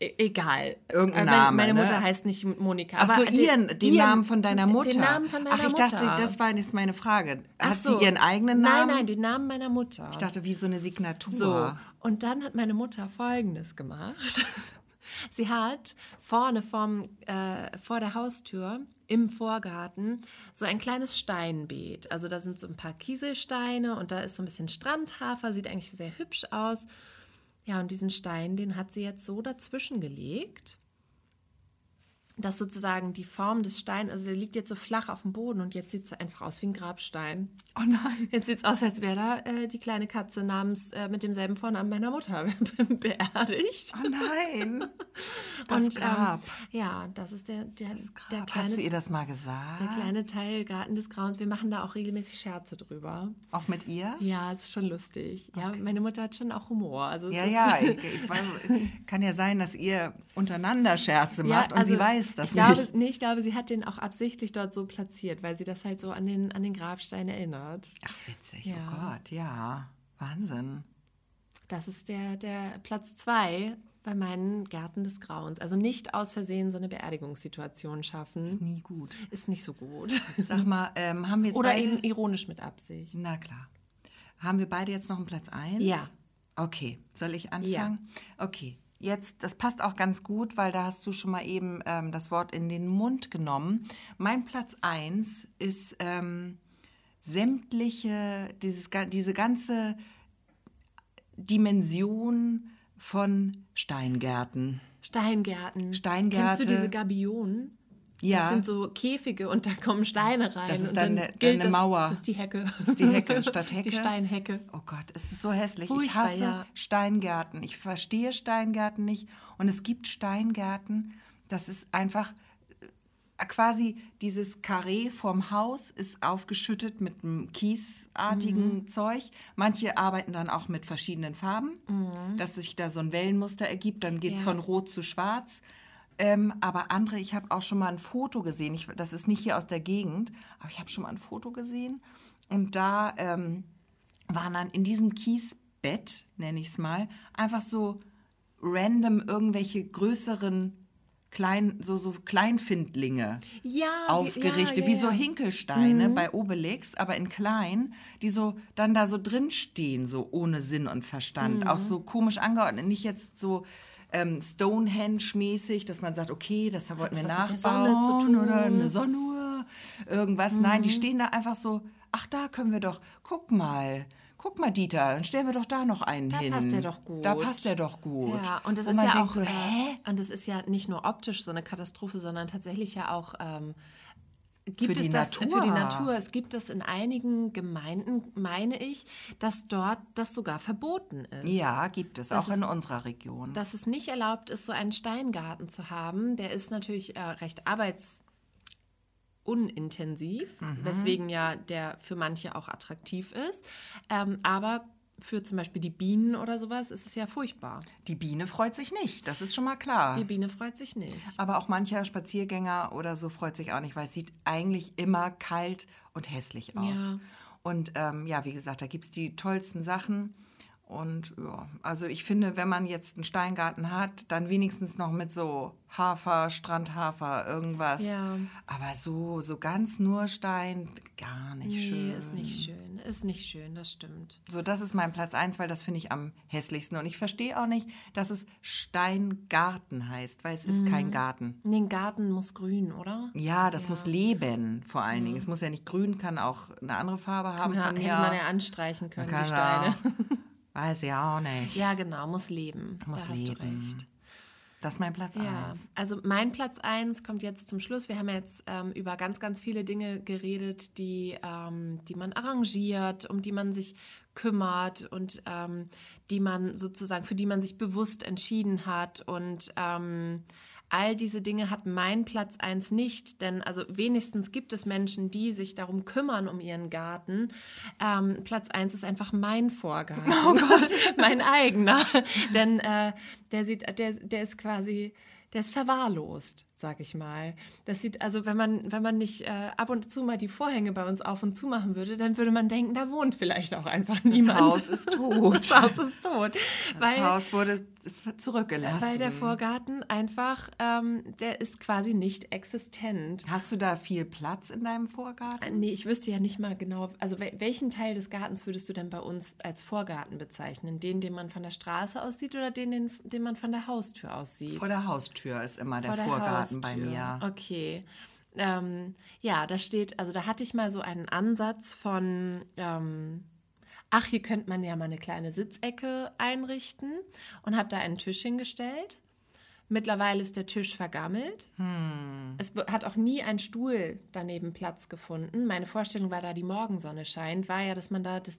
E egal. Irgendein Äh, Name, Meine ne? Mutter heißt nicht Monika. Ach so, ihren, den Namen von deiner Mutter. Den Namen von meiner Ach, ich Mutter. dachte, das war jetzt meine Frage. Ach Hat so. sie ihren eigenen Namen? Nein, nein, den Namen meiner Mutter. Ich dachte, wie so eine Signatur. So, und dann hat meine Mutter Folgendes gemacht. Sie hat vorne vom, äh, vor der Haustür im Vorgarten so ein kleines Steinbeet. Also da sind so ein paar Kieselsteine und da ist so ein bisschen Strandhafer, sieht eigentlich sehr hübsch aus. Ja, und diesen Stein, den hat sie jetzt so dazwischen gelegt dass sozusagen die Form des Steins, also der liegt jetzt so flach auf dem Boden und jetzt sieht es einfach aus wie ein Grabstein. Oh nein. Jetzt sieht es aus, als wäre da äh, die kleine Katze namens äh, mit demselben Vornamen meiner Mutter beerdigt. Oh nein. Das und, Grab. Ähm, ja, das ist der, der, das Grab. der kleine. Hast du ihr das mal gesagt? Der kleine Teil Garten des Grauens. Wir machen da auch regelmäßig Scherze drüber. Auch mit ihr? Ja, es ist schon lustig. Ja, meine Mutter hat schon auch Humor. Also ja, ja. Ich, ich kann ja sein, dass ihr untereinander Scherze macht ja, also, und sie weiß das ich nicht. Glaube, nee, ich glaube, sie hat den auch absichtlich dort so platziert, weil sie das halt so an den, an den Grabstein erinnert. Ach, witzig. Ja. Oh Gott, ja. Wahnsinn. Das ist der, der Platz zwei bei meinen Gärten des Grauens. Also nicht aus Versehen so eine Beerdigungssituation schaffen. Ist nie gut. Ist nicht so gut. Sag mal, ähm, haben wir jetzt Oder beide... eben ironisch mit Absicht. Na klar. Haben wir beide jetzt noch einen Platz eins? Ja. Okay, soll ich anfangen? Ja. Okay, jetzt, das passt auch ganz gut, weil da hast du schon mal eben ähm, das Wort in den Mund genommen. Mein Platz 1 ist ähm, sämtliche, dieses, diese ganze Dimension von Steingärten. Steingärten. Steingärten. Kennst du diese Gabionen? Ja. Das sind so Käfige und da kommen Steine rein. Das ist dann, dann eine, eine Mauer. Das ist die Hecke. Das ist die Hecke statt Hecke. Die Steinhecke. Oh Gott, es ist so hässlich. ich Furchtbar, hasse ja. Steingärten. Ich verstehe Steingärten nicht. Und es gibt Steingärten, das ist einfach äh, quasi dieses Karree vom Haus ist aufgeschüttet mit einem kiesartigen Mhm. Zeug. Manche arbeiten dann auch mit verschiedenen Farben, dass sich da so ein Wellenmuster ergibt. Dann geht es Mhm. Ja. von rot zu schwarz. Ähm, aber andere, ich habe auch schon mal ein Foto gesehen. Ich, das ist nicht hier aus der Gegend, aber ich habe schon mal ein Foto gesehen. Und da ähm, waren dann in diesem Kiesbett, nenne ich es mal, einfach so random irgendwelche größeren klein, so, so Kleinfindlinge Ja, aufgerichtet, wie, ja, wie ja, so ja. Hinkelsteine bei Obelix, aber in klein, die so dann da so drin stehen, so ohne Sinn und Verstand. Auch so komisch angeordnet, nicht jetzt so ähm, Stonehenge-mäßig, dass man sagt, okay, das wollten wir was mit der nachbauen Sonne zu tun. oder eine Sonnenuhr, irgendwas. Nein, die stehen da einfach so, ach, da können wir doch, guck mal. Guck mal, Dieter, dann stellen wir doch da noch einen Da hin. passt der doch gut. Da passt der doch gut. Ja, und das Wo ist ja auch, so, äh, hä? und das ist ja nicht nur optisch so eine Katastrophe, sondern tatsächlich ja auch ähm, gibt Für es die das Natur. für die Natur. Es gibt es in einigen Gemeinden, meine ich, dass dort das sogar verboten ist. Ja, gibt es, auch in ist- unserer Region. Dass es nicht erlaubt ist, so einen Steingarten zu haben. Der ist natürlich äh, recht arbeitsunintensiv, Mhm. weswegen ja der für manche auch attraktiv ist. Ähm, aber für zum Beispiel die Bienen oder sowas ist es ja furchtbar. Die Biene freut sich nicht, das ist schon mal klar. Die Biene freut sich nicht. Aber auch mancher Spaziergänger oder so freut sich auch nicht, weil es sieht eigentlich immer kalt und hässlich aus. Ja. Und ähm, ja, wie gesagt, da gibt es die tollsten Sachen. Und ja, also ich finde, wenn man jetzt einen Steingarten hat, dann wenigstens noch mit so Hafer, Strandhafer, irgendwas. Ja. Aber so, so ganz nur Stein, gar nicht Nee, schön. ist nicht schön. Ist nicht schön, das stimmt. So, das ist mein Platz 1, weil das finde ich am hässlichsten. Und ich verstehe auch nicht, dass es Steingarten heißt, weil es ist kein Garten. Nee, ein Garten muss grün, oder? Ja, das muss leben, vor allen Dingen. Es muss ja nicht grün, kann auch eine andere Farbe haben. Ja, von hätte mir. man ja anstreichen können, Kann die Steine. Weiß ich auch nicht. Ja, genau, muss leben. Muss da hast du leben. recht. Das ist mein Platz Ja, 1. also mein Platz 1 kommt jetzt zum Schluss. Wir haben jetzt ähm, über ganz, ganz viele Dinge geredet, die, ähm, die man arrangiert, um die man sich kümmert und ähm, die man sozusagen, für die man sich bewusst entschieden hat. Und ähm, all diese Dinge hat mein Platz 1 nicht, denn also wenigstens gibt es Menschen, die sich darum kümmern, um ihren Garten. Ähm, Platz 1 ist einfach mein Vorgarten. Oh Gott. mein eigener. denn äh, der sieht, der, der ist quasi, der ist verwahrlost, sag ich mal. Das sieht, also wenn man, wenn man nicht äh, ab und zu mal die Vorhänge bei uns auf und zu machen würde, dann würde man denken, da wohnt vielleicht auch einfach niemand. Das Haus ist tot. Das Haus ist tot. Das weil, Haus wurde zurückgelassen. weil der Vorgarten einfach, ähm, der ist quasi nicht existent. Hast du da viel Platz in deinem Vorgarten? Nee, ich wüsste ja nicht mal genau, also wel- welchen Teil des Gartens würdest du denn bei uns als Vorgarten bezeichnen? Den, den man von der Straße aus sieht oder den, den, den man von der Haustür aus sieht? Vor der Haustür ist immer der, der Vorgarten bei Haustür. mir. Okay. Ähm, ja, da steht, also da hatte ich mal so einen Ansatz von, ähm, ach, hier könnte man ja mal eine kleine Sitzecke einrichten und habe da einen Tisch hingestellt. Mittlerweile ist der Tisch vergammelt. Hm. Es hat auch nie ein Stuhl daneben Platz gefunden. Meine Vorstellung war, da die Morgensonne scheint, war ja, dass man da das,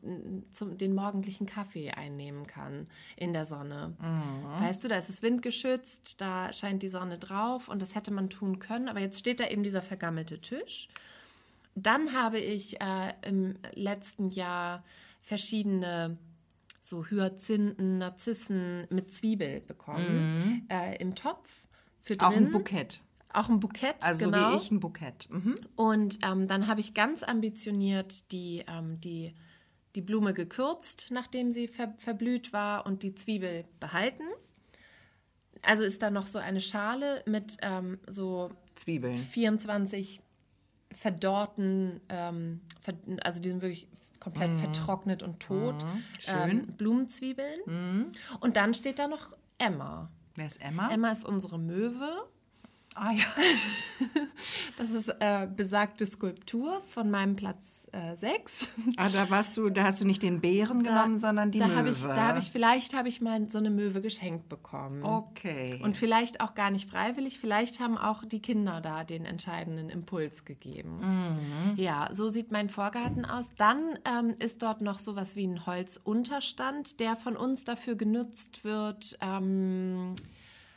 zum, den morgendlichen Kaffee einnehmen kann in der Sonne. Mhm. Weißt du, da ist es windgeschützt, da scheint die Sonne drauf und das hätte man tun können. Aber jetzt steht da eben dieser vergammelte Tisch. Dann habe ich äh, im letzten Jahr verschiedene so Hyazinthen, Narzissen mit Zwiebel bekommen äh, im Topf für drin. Mhm. Auch ein Bukett. Auch ein Bukett, Also genau. wie ich ein Bukett. Mhm. Und ähm, dann habe ich ganz ambitioniert die, ähm, die, die Blume gekürzt, nachdem sie ver verblüht war und die Zwiebel behalten. Also ist da noch so eine Schale mit ähm, so Zwiebeln. 24 verdorrten, ähm, also die sind wirklich komplett vertrocknet und tot, Schön. ähm, Blumenzwiebeln. Und dann steht da noch Emma. Wer ist Emma? Emma ist unsere Möwe. Ah ja. Das ist äh, besagte Skulptur von meinem Platz 6. Ah, da warst du, da hast du nicht den Bären genommen, sondern die da Möwe. Habe ich, da habe ich, vielleicht habe ich mal so eine Möwe geschenkt bekommen. Okay. Und vielleicht auch gar nicht freiwillig, vielleicht haben auch die Kinder da den entscheidenden Impuls gegeben. Mhm. Ja, so sieht mein Vorgarten aus. Dann ähm, ist dort noch sowas wie ein Holzunterstand, der von uns dafür genutzt wird. Ähm,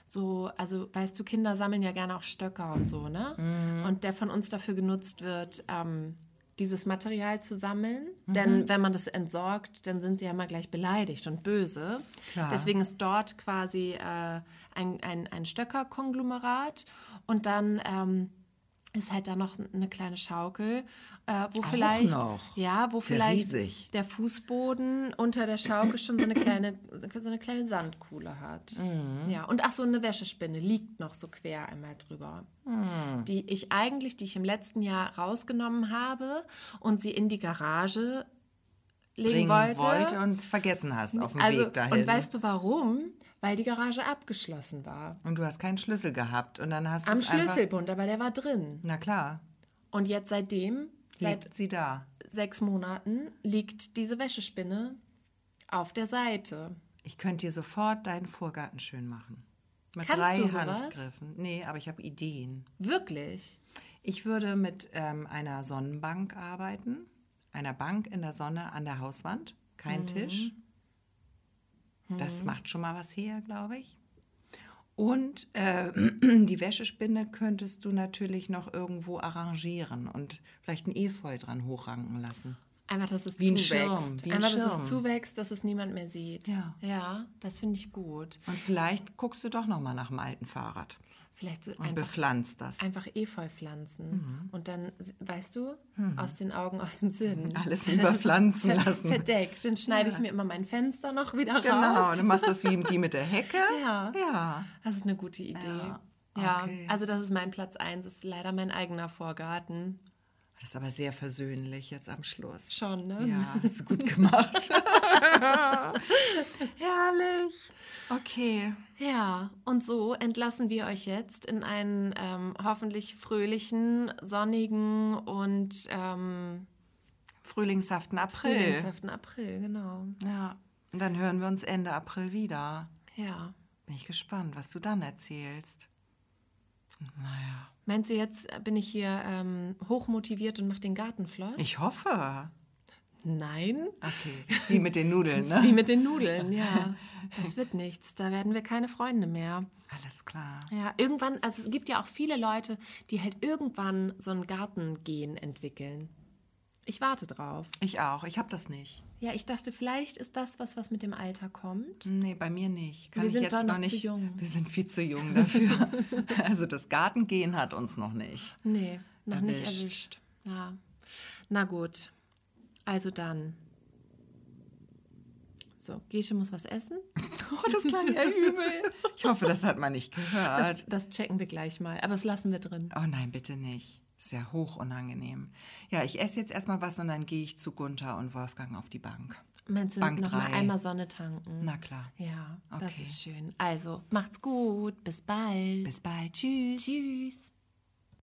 so, also weißt du, Kinder sammeln ja gerne auch Stöcker und so, ne? Mhm. Und der von uns dafür genutzt wird, ähm, dieses Material zu sammeln. Mhm. Denn wenn man das entsorgt, dann sind sie ja immer gleich beleidigt und böse. Klar. Deswegen ist dort quasi äh, ein, ein, ein Stöckerkonglomerat und dann ähm, ist halt da noch eine kleine Schaukel, äh, wo Auch vielleicht noch? ja, wo vielleicht riesig. der Fußboden unter der Schaukel schon so eine kleine so eine kleine Sandkuhle hat. Mhm. Ja, und ach so eine Wäschespinne liegt noch so quer einmal drüber. Mhm. Die ich eigentlich, die ich im letzten Jahr rausgenommen habe und sie in die Garage legen wollte. wollte und vergessen hast auf dem also, Weg dahin. und weißt du warum? Weil die Garage abgeschlossen war. Und du hast keinen Schlüssel gehabt und dann hast du Am. Schlüsselbund, aber der war drin. Na klar, Und jetzt seitdem, seit sie da. sechs Monaten, liegt diese Wäschespinne auf der Seite. Ich könnte dir sofort deinen Vorgarten schön machen. Mit Kannst drei du sowas? Handgriffen. Nee, aber ich habe Ideen. Wirklich? Ich würde mit ähm, einer Sonnenbank arbeiten. Einer Bank in der Sonne an der Hauswand. Kein Mhm. Tisch. Das macht schon mal was her, glaube ich. Und äh, die Wäschespinne könntest du natürlich noch irgendwo arrangieren und vielleicht ein Efeu dran hochranken lassen. Einfach, dass es Wie ein zuwächst. Schirm, wie ein Einfach, dass es zuwächst, dass es niemand mehr sieht. Ja. Ja, das finde ich gut. Und vielleicht guckst du doch noch mal nach dem alten Fahrrad Vielleicht so und einfach, bepflanzt das. einfach Efeu pflanzen. Mhm. Und dann, weißt du, aus den Augen, aus dem Sinn. Alles überpflanzen lassen. Verdeckt. Dann schneide ich mir immer mein Fenster noch wieder Genau, raus. du machst das wie die mit der Hecke. Ja. Ja. Das ist eine gute Idee. Ja, Ja, okay. also das ist mein Platz 1, ist leider mein eigener Vorgarten. Das ist aber sehr versöhnlich jetzt am Schluss. Schon, ne? Ja, hast du gut gemacht. Herrlich. Okay. Ja, und so entlassen wir euch jetzt in einen ähm, hoffentlich fröhlichen, sonnigen und ähm, Frühlingshaften April. frühlingshaften April, genau. Ja. Und dann hören wir uns Ende April wieder. Ja. Bin ich gespannt, was du dann erzählst. Naja. Meinst du, jetzt bin ich hier ähm, hochmotiviert und mache den Garten flott? Ich hoffe. Nein. Okay. Ist wie mit den Nudeln, Das ist wie ne? mit den Nudeln, ja. Das wird nichts. Da werden wir keine Freunde mehr. Alles klar. Ja, irgendwann, also es gibt ja auch viele Leute, die halt irgendwann so ein Gartengehen entwickeln. Ich warte drauf. Ich auch. Ich habe das nicht. Ja, ich dachte, vielleicht ist das was, was mit dem Alter kommt. Nee, bei mir nicht. Kann Wir ich sind jetzt noch noch nicht. zu jung. Wir sind viel zu jung dafür. also das Gartengehen hat uns noch nicht. Nee, noch nicht Erwischt. erwischt. Ja. Na gut. Also dann. So, Gesche muss was essen. Oh, das klang ja übel. Ich hoffe, das hat man nicht Das, gehört. das checken wir gleich mal. Aber das lassen wir drin. Oh nein, bitte nicht. Ist ja hoch unangenehm. Ja, ich esse jetzt erstmal was und dann gehe ich zu Gunther und Wolfgang auf die Bank. Meinst du, Bank noch mal einmal Sonne tanken? Na klar. Ja, das Okay. ist schön. Also, macht's gut. Bis bald. Bis bald. Tschüss. Tschüss.